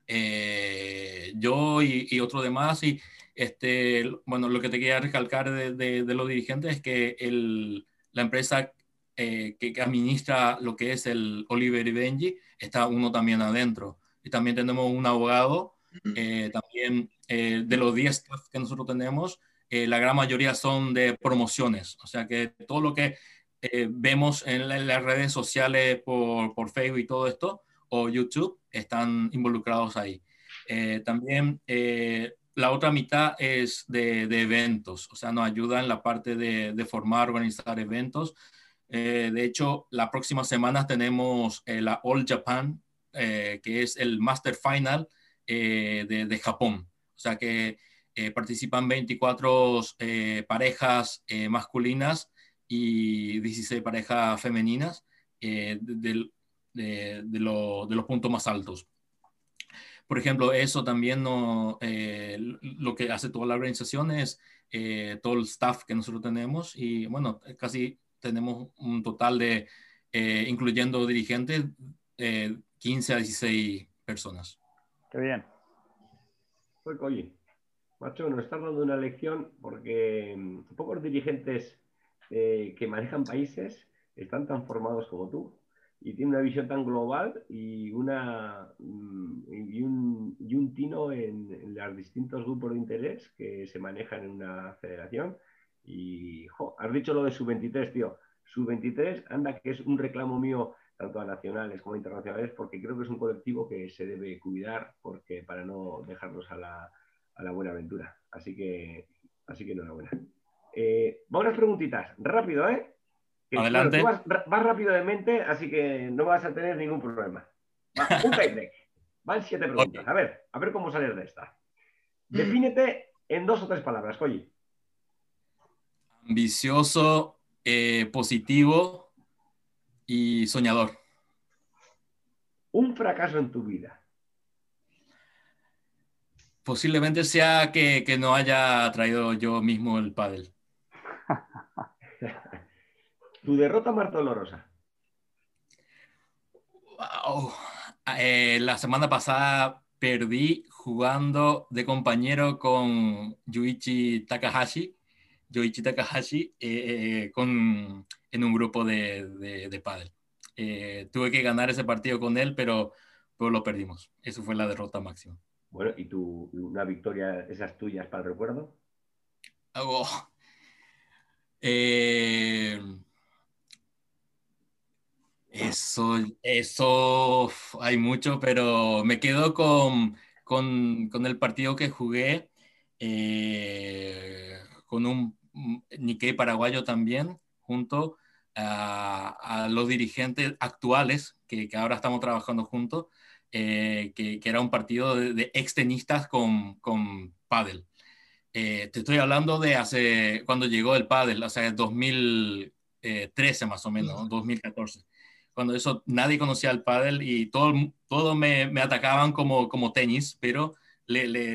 eh, yo y, y, otro demás, y este, bueno, lo que te quería recalcar de, de, de los dirigentes es que el, la empresa eh, que, que, administra lo que es el Oliver y Benji, está uno también adentro. Y también tenemos un abogado, eh, también eh, de los 10 staff que nosotros tenemos, eh, la gran mayoría son de promociones, o sea que todo lo que eh, vemos en, la, en, las redes sociales por, por, Facebook y todo esto, o YouTube, están involucrados ahí. Eh, también eh, la otra mitad es de, de, eventos, o sea, nos ayuda en la parte de, de formar, organizar eventos. De hecho, la próxima semana tenemos la All Japan, que es el Master Final de, de Japón. O sea que eh, participan 24 eh, parejas eh, masculinas y 16 parejas femeninas de, de, lo, de, los puntos más altos. Por ejemplo, eso también no, lo que hace toda la organización es todo el staff que nosotros tenemos y bueno, casi tenemos un total de, incluyendo dirigentes, 15 a 16 personas. Qué bien. Oye, Macho, nos estás dando una lección porque mm, pocos dirigentes eh, que manejan países están tan formados como tú y tienen una visión tan global y, una, mm, y, un, y un tino en, en, los distintos grupos de interés que se manejan en una federación. Y jo, has dicho lo de sub-23, tío. sub-23, anda que es un reclamo mío tanto a nacionales como a internacionales, porque creo que es un colectivo que se debe cuidar porque, para no dejarnos a la, a la buena aventura. Así que, así que enhorabuena. Eh, vamos a las preguntitas. Rápido, ¿eh? Adelante. vas, rápido de mente, así que no vas a tener ningún problema. un tiebreak. Van siete preguntas. A ver, a ver cómo sales de esta. Defínete en dos o tres palabras, Koji. Ambicioso, eh, positivo y soñador. Un fracaso en tu vida. Posiblemente sea que, no haya traído yo mismo el pádel. *laughs* tu derrota más dolorosa. Eh, la semana pasada perdí jugando de compañero con Yuichi Takahashi, Yuichi Takahashi eh, eh, con, en un grupo de, de, pádel. tuve que ganar ese partido con él, pero, pero lo perdimos. Eso fue la derrota máxima. Bueno, ¿y tu, una victoria, esas tuyas para el recuerdo? Oh. Eh, eso, eso hay mucho, pero me quedo con, con, con el partido que jugué eh, con un Nikkei paraguayo también, junto a, a los dirigentes actuales que, que, ahora estamos trabajando juntos. Eh, que, era un partido de, extenistas con, con pádel. Eh, te estoy hablando de hace, cuando llegó el pádel, o sea, 2013 más o menos, 2014. Cuando eso, nadie conocía el pádel y todo, todo me, me atacaban como, como tenis, pero le, le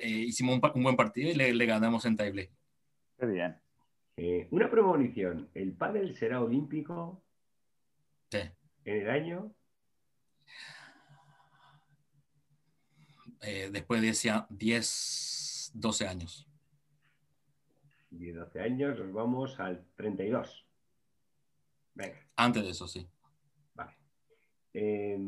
eh, hicimos un, buen partido y le, le ganamos en tiebreak. Qué bien. Una premonición, ¿el pádel será olímpico? Sí. ¿En el año? eh, después de 10, 12 años. 10, 12 años, nos vamos al 32. Venga. Antes de eso, sí. Vale. Eh,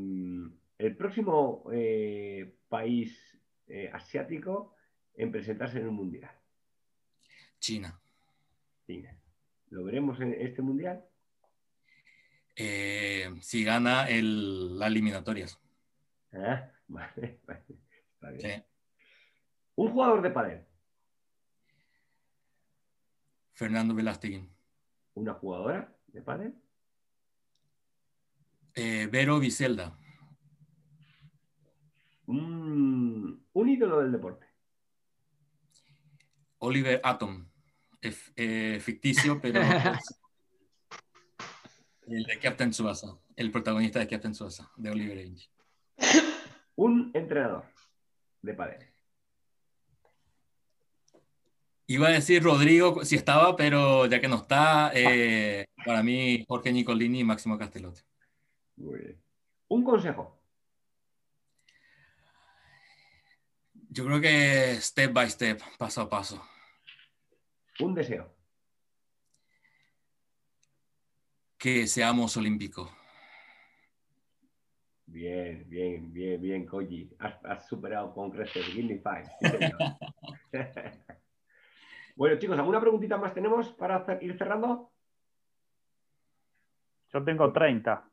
el próximo eh, país eh, asiático en presentarse en un mundial. China. China. ¿Lo veremos en este mundial? Eh, si gana el, las eliminatorias. Ah, *laughs* vale, vale. Un jugador de pádel. Fernando Velázquez. ¿Una jugadora de pádel? Eh, Vero Vicelda. un ídolo del deporte. Oliver Atom. Eh, ficticio, *laughs* pero el de Captain Suasa, el protagonista de Captain Suasa, de Oliver Ange. Un entrenador de padre. Iba a decir Rodrigo si estaba, pero ya que no está, eh, para mí Jorge Nicolini y Máximo bien. Un consejo. Yo creo que step by step, paso a paso. Un deseo. Que seamos olímpicos. Bien, bien, bien, bien, Koji. Has, superado con creces. Give five. *laughs* bueno, chicos, ¿alguna preguntita más tenemos para ir cerrando? Yo tengo 30.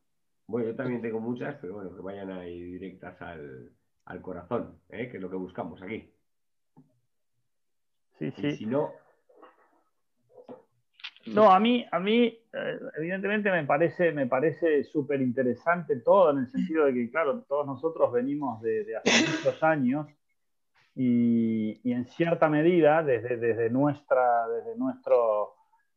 Bueno, yo también tengo muchas, pero bueno, que vayan ahí directas al, corazón, ¿eh? que es lo que buscamos aquí. Sí, sí. si no, no, a mí, a mí eh, evidentemente me parece, me parece súper interesante todo en el sentido de que, claro, todos nosotros venimos de, hace *laughs* muchos años y, en cierta medida, desde, desde nuestra, desde nuestro,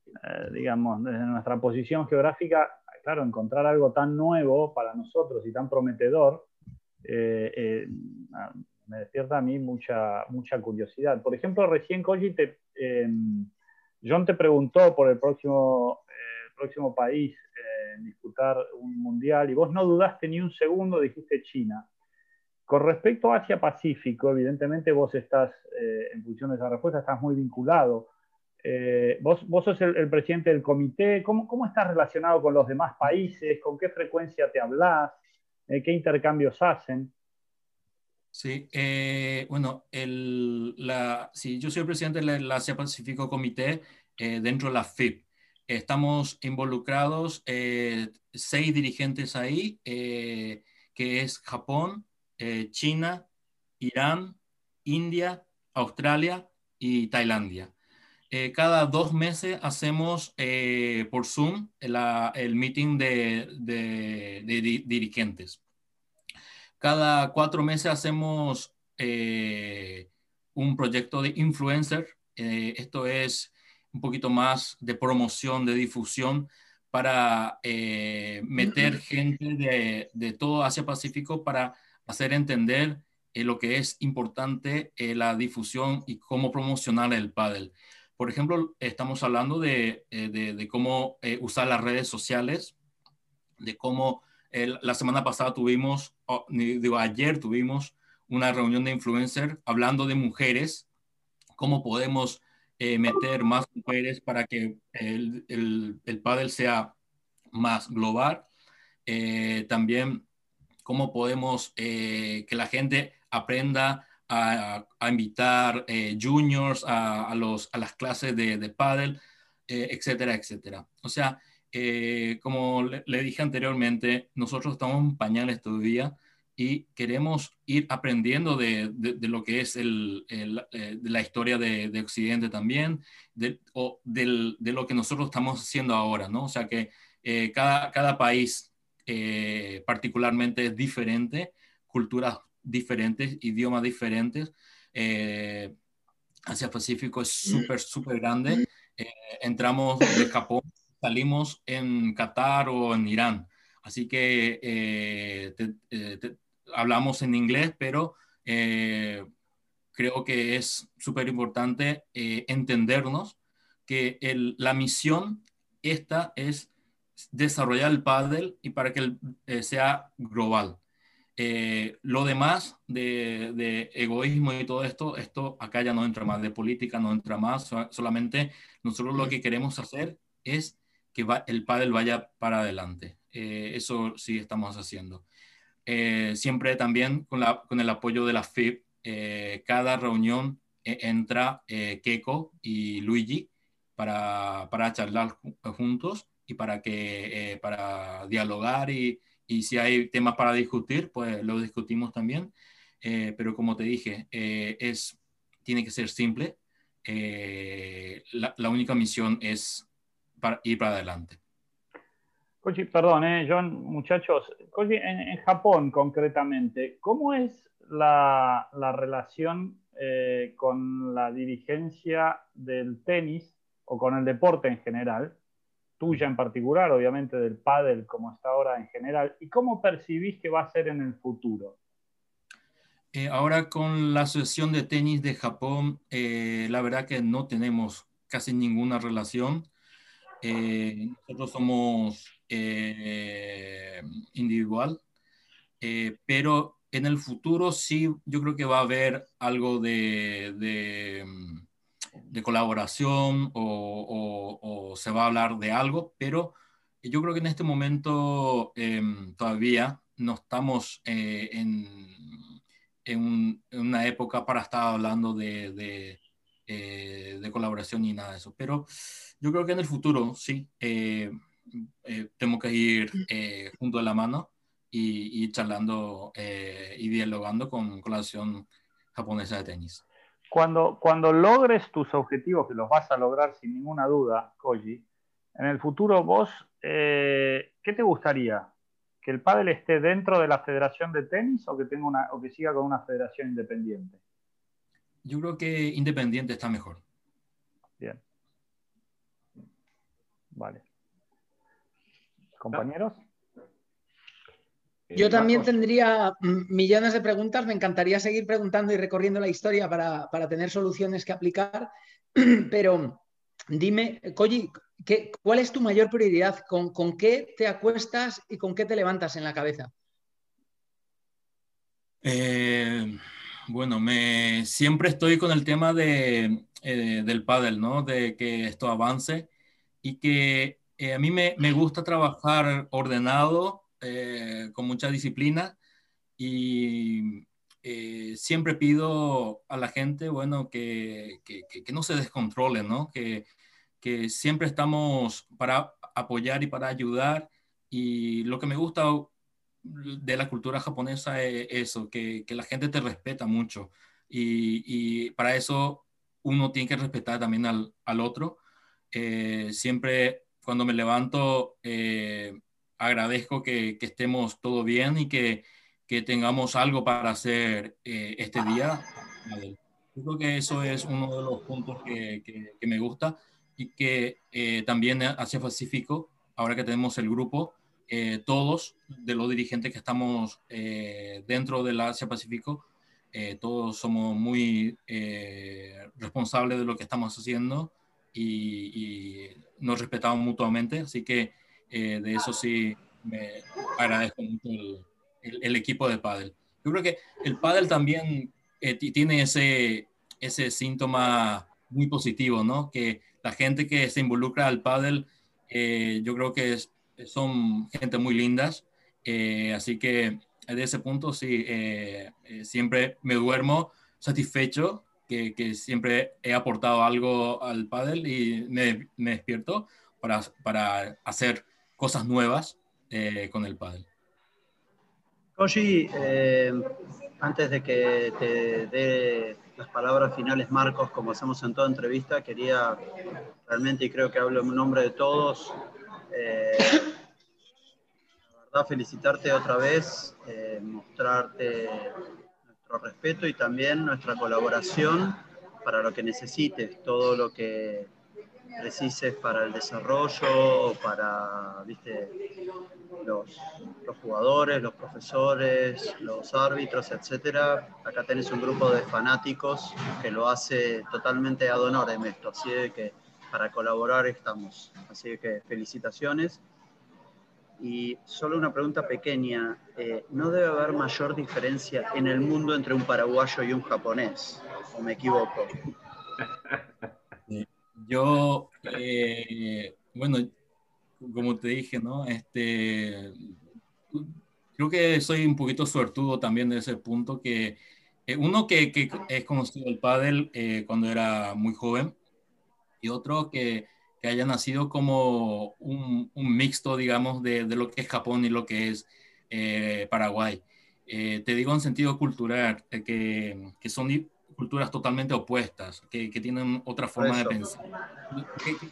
eh, digamos, desde nuestra posición geográfica, claro, encontrar algo tan nuevo para nosotros y tan prometedor, eh, me despierta a mí mucha, mucha curiosidad. Por ejemplo, recién Koji te John te preguntó por el próximo, eh, próximo país eh, en disputar un mundial y vos no dudaste ni un segundo, dijiste China. Con respecto a Asia-Pacífico, evidentemente vos estás, eh, en función de esa respuesta, estás muy vinculado. vos, vos sos el, presidente del comité. ¿Cómo, ¿Cómo, estás relacionado con los demás países? ¿Con qué frecuencia te hablas? ¿Qué intercambios hacen? Sí, eh, bueno, la, sí, yo soy el presidente del Asia Pacífico Comité eh, dentro de la FIP. estamos involucrados seis dirigentes ahí, que es Japón, China, Irán, India, Australia y Tailandia. Eh, cada dos meses hacemos eh, por Zoom el meeting de, dirigentes. Cada cuatro meses hacemos eh, un proyecto de influencer. esto es un poquito más de promoción, de difusión para meter gente de, de, todo Asia Pacífico para hacer entender lo que es importante la difusión y cómo promocionar el paddle. Por ejemplo, estamos hablando de, eh, cómo eh, usar las redes sociales, de cómo la semana pasada tuvimos, digo, ayer tuvimos una reunión de influencers hablando de mujeres, cómo podemos eh, meter más mujeres para que el, el, el paddle sea más global. también cómo podemos que la gente aprenda a, invitar eh, juniors a, los, a las clases de, de paddle, eh, etcétera, etcétera. O sea, eh, como le, dije anteriormente, nosotros estamos en pañales todavía y queremos ir aprendiendo de, de, lo que es el, de la historia de, Occidente también, o de lo que nosotros estamos haciendo ahora, ¿no? O sea que cada, cada país particularmente es diferente, culturas diferentes, idiomas diferentes. Eh, Asia Pacífico es súper, súper grande. Eh, entramos de Japón, salimos en Qatar o en Irán. Así que eh, hablamos en inglés, pero creo que es súper importante entendernos que la misión esta es desarrollar el paddle y para que sea global. Eh, lo demás de, egoísmo y todo esto, esto acá ya no entra más, de política no entra más, solamente nosotros lo que queremos hacer es que el pádel vaya para adelante. Eh, eso sí estamos haciendo. Eh, siempre también con, la, con, el apoyo de la FIP, cada reunión entra Keiko y Luigi para, para charlar juntos y para, que, para dialogar y, y si hay temas para discutir, pues lo discutimos también. Eh, pero como te dije, eh, es, tiene que ser simple. Eh, la, la, única misión es para ir para adelante. Koji, perdón, John, muchachos. Koji, en, en, Japón concretamente, ¿cómo es la, la relación con la dirigencia del tenis o con el deporte en general? tuya en particular, obviamente del pádel como está ahora en general, y cómo percibís que va a ser en el futuro. Eh, ahora con la Asociación de Tenis de Japón, eh, la verdad que no tenemos casi ninguna relación. Eh, nosotros somos individual, pero en el futuro sí, yo creo que va a haber algo de, de de colaboración o, se va a hablar de algo, pero yo creo que en este momento em, todavía no estamos eh, en, en, una época para estar hablando de, de, eh, colaboración ni nada de eso. Pero yo creo que en el futuro sí, eh, tenemos que ir junto de la mano y, y charlando y dialogando con, con la Asociación Japonesa de Tenis. Cuando, cuando logres tus objetivos, que los vas a lograr sin ninguna duda, Koji, en el futuro vos, eh, ¿qué te gustaría? ¿Que el pádel esté dentro de la federación de tenis o que, tenga una, o que siga con una federación independiente? Yo creo que independiente está mejor. Bien. Vale. ¿Compañeros? Yo también tendría millones de preguntas, me encantaría seguir preguntando y recorriendo la historia para, tener soluciones que aplicar, *clears throat* pero dime, Koji, ¿cuál es tu mayor prioridad? ¿Con, qué te acuestas y con qué te levantas en la cabeza? Eh, bueno, me, siempre estoy con el tema de, eh, del pádel, ¿no? De que esto avance y que eh, a mí me, me gusta trabajar ordenado eh, con mucha disciplina y siempre pido a la gente, bueno, que, que, no se descontrole, ¿no? Que, que siempre estamos para apoyar y para ayudar. Y lo que me gusta de la cultura japonesa es eso, que, que la gente te respeta mucho. Y, y, para eso uno tiene que respetar también al, al otro. Eh, siempre cuando me levanto, eh, agradezco que, que, estemos todo bien y que, que tengamos algo para hacer eh, este día. Yo creo que eso es uno de los puntos que, que me gusta y que también hacia Pacífico, ahora que tenemos el grupo, todos de los dirigentes que estamos dentro del Asia Pacífico, eh, todos somos muy eh, responsables de lo que estamos haciendo y, nos respetamos mutuamente, así que eh, de eso sí me agradezco mucho el, equipo de pádel. Yo creo que el pádel también tiene ese, ese síntoma muy positivo, ¿no? Que la gente que se involucra al pádel, yo creo que son gente muy lindas, así que de ese punto sí, eh, eh, siempre me duermo satisfecho que, siempre he aportado algo al pádel y me, despierto para, para, hacer cosas nuevas eh, con el pádel. Koji, antes de que te dé las palabras finales Marcos, como hacemos en toda entrevista, quería realmente, y creo que hablo en nombre de todos, felicitarte otra vez, eh, mostrarte nuestro respeto y también nuestra colaboración para lo que necesites, todo lo que precises para el desarrollo, para ¿viste? Los, los, jugadores, los profesores, los árbitros, etc. Acá tenés un grupo de fanáticos que lo hace totalmente ad honorem esto, así que para colaborar estamos. Así que felicitaciones. Y solo una pregunta pequeña, eh, ¿no debe haber mayor diferencia en el mundo entre un paraguayo y un japonés? ¿O me equivoco? *laughs* Yo, eh, bueno, como te dije, ¿no? Este, creo que soy un poquito suertudo también de ese punto, que eh, uno que, que, es conocido el pádel cuando era muy joven y otro que que haya nacido como un, un mixto, digamos, de, de, lo que es Japón y lo que es eh, Paraguay. Eh, te digo en sentido cultural, eh, que, que, son culturas totalmente opuestas, que, que tienen otra forma de pensar.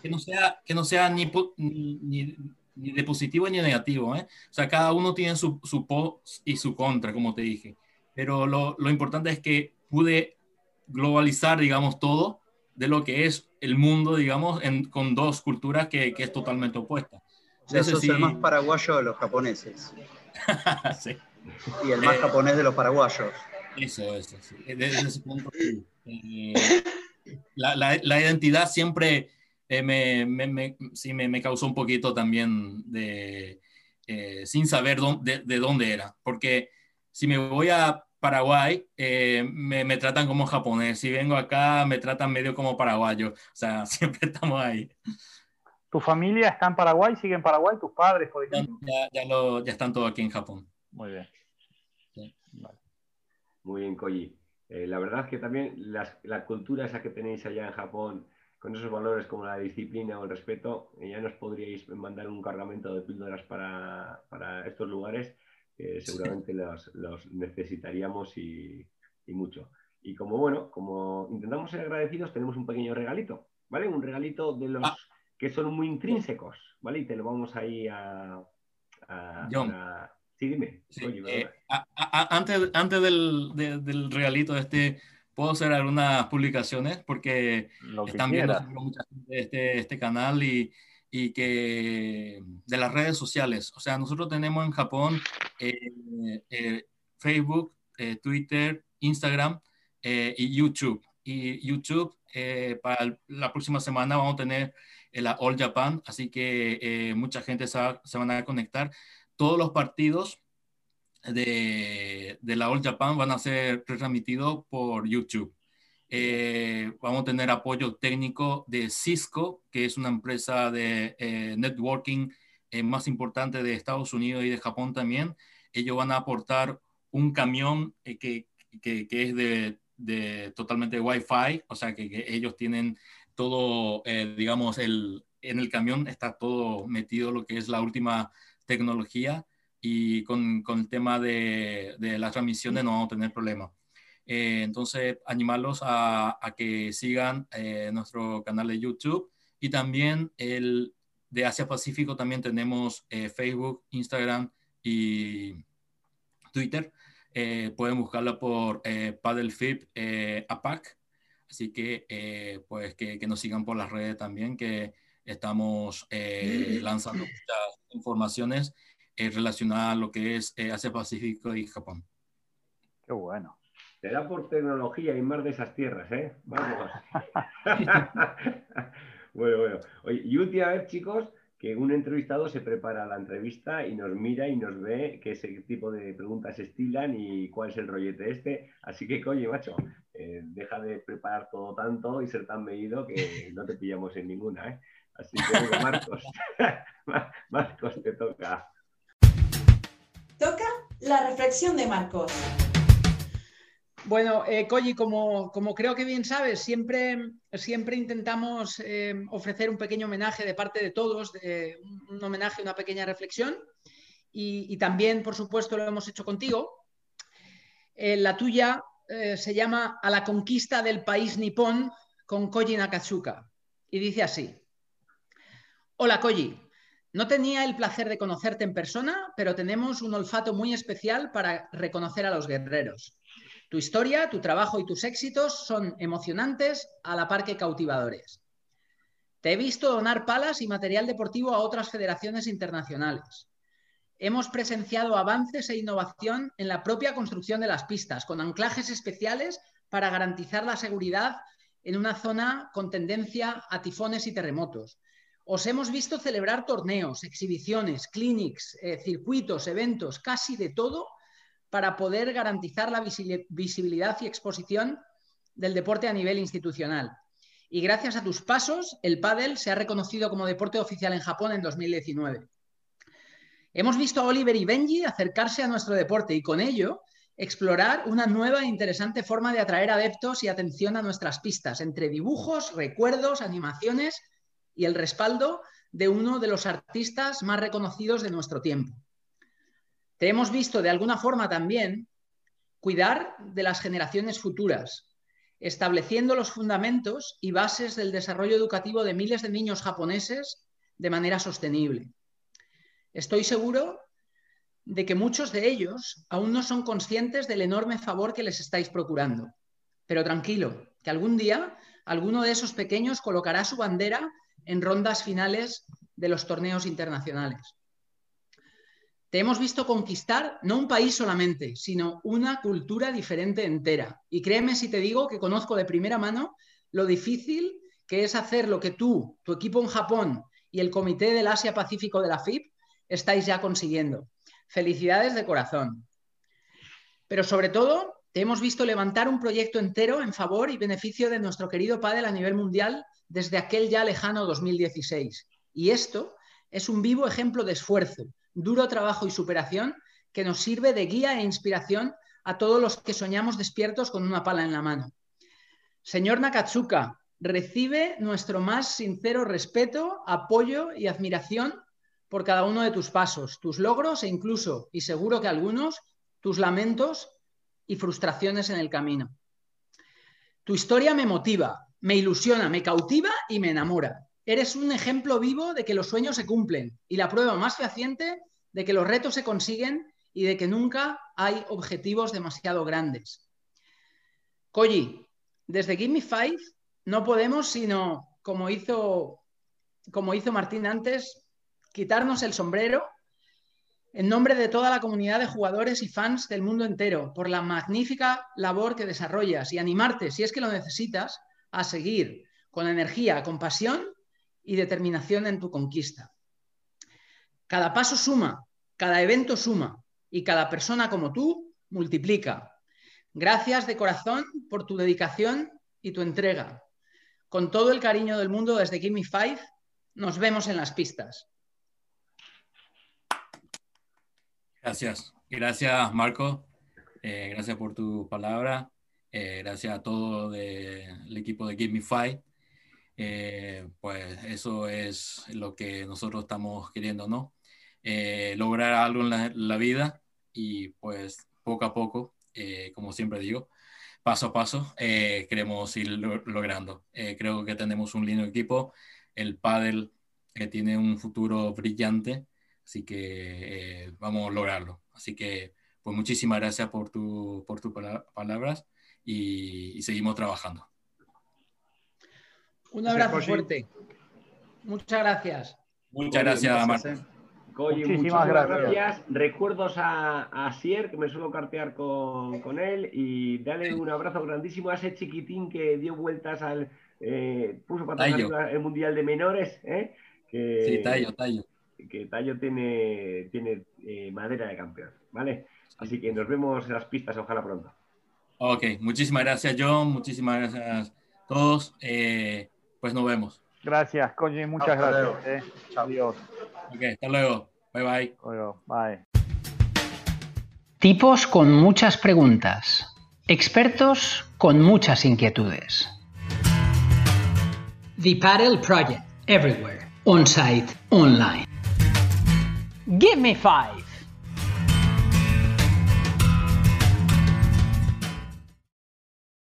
Que, no sea, que no sea ni, ni, ni de positivo ni de negativo. ¿eh? O sea, cada uno tiene su, su pos y su contra, como te dije. Pero lo, lo importante es que pude globalizar, digamos, todo de lo que es el mundo, digamos, en, con dos culturas que, que es totalmente opuesta. O sea, sos el más paraguayo de los japoneses. *laughs* sí. Y el más eh, japonés de los paraguayos. Eso, eso, sí. Desde ese punto, eh, la, la, la, identidad siempre eh, me, me, me, sí, me, me, causó un poquito también de, sin saber dónde, de, de dónde era. Porque si me voy a Paraguay, eh, me, me, tratan como japonés. Si vengo acá, me tratan medio como paraguayo. O sea, *laughs* siempre estamos ahí. ¿Tu familia está en Paraguay? ¿Sigue en Paraguay? ¿Tus padres, por ejemplo? Ya, ya, lo, ya están todos aquí en Japón. Muy bien. Sí. Vale. Muy bien, Koji. Eh, la verdad es que también las, la cultura esa que tenéis allá en Japón, con esos valores como la disciplina o el respeto, eh, ya nos podríais mandar un cargamento de píldoras para, para estos lugares que seguramente los, los, necesitaríamos y, y, mucho. Y como bueno, como intentamos ser agradecidos, tenemos un pequeño regalito, ¿vale? Un regalito de los ah. que son muy intrínsecos, ¿vale? Y te lo vamos ahí a... a, John. a... Sí, dime. Sí, Oye, eh, a, antes antes del, de, del regalito este, puedo hacer algunas publicaciones porque están viendo mucha gente este, este canal y y que de las redes sociales. O sea, nosotros tenemos en Japón eh, eh, Facebook, eh, Twitter, Instagram y YouTube. Y YouTube, para la próxima semana vamos a tener la All Japan, así que mucha gente se, se, van a conectar. Todos los partidos de, de la All Japan van a ser transmitidos por YouTube. Eh, vamos a tener apoyo técnico de Cisco, que es una empresa de eh, networking eh, más importante de Estados Unidos y de Japón también. Ellos van a aportar un camión que, que, que, es de de totalmente Wi-Fi, o sea que, ellos tienen todo, eh, digamos, el, en el camión está todo metido lo que es la última tecnología y con, con el tema de, de, las transmisiones no vamos a tener problema. Eh, entonces, animarlos a, a que sigan eh, nuestro canal de YouTube y también el de Asia Pacífico también tenemos Facebook, Instagram y Twitter. Eh, pueden buscarla por eh, Paddlefip eh, APAC. Así que, eh, pues, que, que, nos sigan por las redes también, que estamos lanzando muchas informaciones relacionadas a lo que es Asia Pacífico y Japón. Qué bueno. Te da por tecnología y más de esas tierras, ¿eh? Vamos. *laughs* bueno, bueno. Oye, y última vez, chicos, que un entrevistado se prepara la entrevista y nos mira y nos ve qué ese tipo de preguntas estilan y cuál es el rollete este. Así que, coño, macho, eh, deja de preparar todo tanto y ser tan medido que no te pillamos en ninguna. ¿eh? Así que, *laughs* Marcos, *laughs* Marcos, te toca. Toca la reflexión de Marcos. Bueno, eh, como, creo que bien sabes, siempre, siempre intentamos eh, ofrecer un pequeño homenaje de parte de todos, un, homenaje, una pequeña reflexión. Y, también, por supuesto, lo hemos hecho contigo. Eh, la tuya eh, se llama A la conquista del país nipón con Koji Nakatsuka. Y dice así. Hola Koji, no tenía el placer de conocerte en persona, pero tenemos un olfato muy especial para reconocer a los guerreros. Tu historia, tu trabajo y tus éxitos son emocionantes a la par que cautivadores. Te he visto donar palas y material deportivo a otras federaciones internacionales. Hemos presenciado avances e innovación en la propia construcción de las pistas, con anclajes especiales para garantizar la seguridad en una zona con tendencia a tifones y terremotos. Os hemos visto celebrar torneos, exhibiciones, clinics, eh, circuitos, eventos, casi de todo para poder garantizar la visibilidad y exposición del deporte a nivel institucional. Y gracias a tus pasos, el pádel se ha reconocido como deporte oficial en Japón en 2019. Hemos visto a Oliver y Benji acercarse a nuestro deporte y con ello explorar una nueva e interesante forma de atraer adeptos y atención a nuestras pistas, entre dibujos, recuerdos, animaciones y el respaldo de uno de los artistas más reconocidos de nuestro tiempo te hemos visto de alguna forma también cuidar de las generaciones futuras, estableciendo los fundamentos y bases del desarrollo educativo de miles de niños japoneses de manera sostenible. Estoy seguro de que muchos de ellos aún no son conscientes del enorme favor que les estáis procurando. Pero tranquilo, que algún día alguno de esos pequeños colocará su bandera en rondas finales de los torneos internacionales. Te hemos visto conquistar no un país solamente, sino una cultura diferente entera. Y créeme si te digo que conozco de primera mano lo difícil que es hacer lo que tú, tu equipo en Japón y el Comité del Asia Pacífico de la FIP estáis ya consiguiendo. Felicidades de corazón. Pero sobre todo, te hemos visto levantar un proyecto entero en favor y beneficio de nuestro querido pádel a nivel mundial desde aquel ya lejano 2016. Y esto es un vivo ejemplo de esfuerzo, duro trabajo y superación que nos sirve de guía e inspiración a todos los que soñamos despiertos con una pala en la mano. Señor Nakatsuka, recibe nuestro más sincero respeto, apoyo y admiración por cada uno de tus pasos, tus logros e incluso, y seguro que algunos, tus lamentos y frustraciones en el camino. Tu historia me motiva, me ilusiona, me cautiva y me enamora. Eres un ejemplo vivo de que los sueños se cumplen y la prueba más fehaciente de que los retos se consiguen y de que nunca hay objetivos demasiado grandes. Koji, desde Give Me Five no podemos sino, como hizo, como hizo Martín antes, quitarnos el sombrero en nombre de toda la comunidad de jugadores y fans del mundo entero por la magnífica labor que desarrollas y animarte, si es que lo necesitas, a seguir con energía, con pasión y determinación en tu conquista. Cada paso suma, cada evento suma y cada persona como tú multiplica. Gracias de corazón por tu dedicación y tu entrega. Con todo el cariño del mundo desde Gimme Five, nos vemos en las pistas. Gracias. Gracias, Marco. Eh, gracias por tu palabra. gracias a todo el equipo de Give Me Five. pues eso es lo que nosotros estamos queriendo, ¿no? lograr algo en la, vida y pues poco a poco, como siempre digo, paso a paso, queremos ir logrando. creo que tenemos un lindo equipo. El pádel tiene un futuro brillante, así que eh, vamos a lograrlo. Así que, pues muchísimas gracias por, tu, por tus palabras y, seguimos trabajando. Un abrazo fuerte. Muchas gracias. Muchas gracias, Marta. muchísimas gracias. Recuerdos a, a, Sier, que me suelo cartear con, con, él, y dale un abrazo grandísimo a ese chiquitín que dio vueltas al. Eh, puso para el Mundial de Menores, ¿eh? Que, sí, Tallo, Tallo. Que Tallo tiene, tiene eh, madera de campeón, ¿vale? Así que nos vemos en las pistas, ojalá pronto. Ok, muchísimas gracias, John. Muchísimas gracias a todos. Eh, pues nos vemos. Gracias, Koji, muchas gracias. Eh. Adiós. Ok, hasta luego. Bye bye. Luego, bye. Tipos con muchas preguntas. Expertos con muchas inquietudes. The Paddle Project, everywhere on-site, online. Give me five.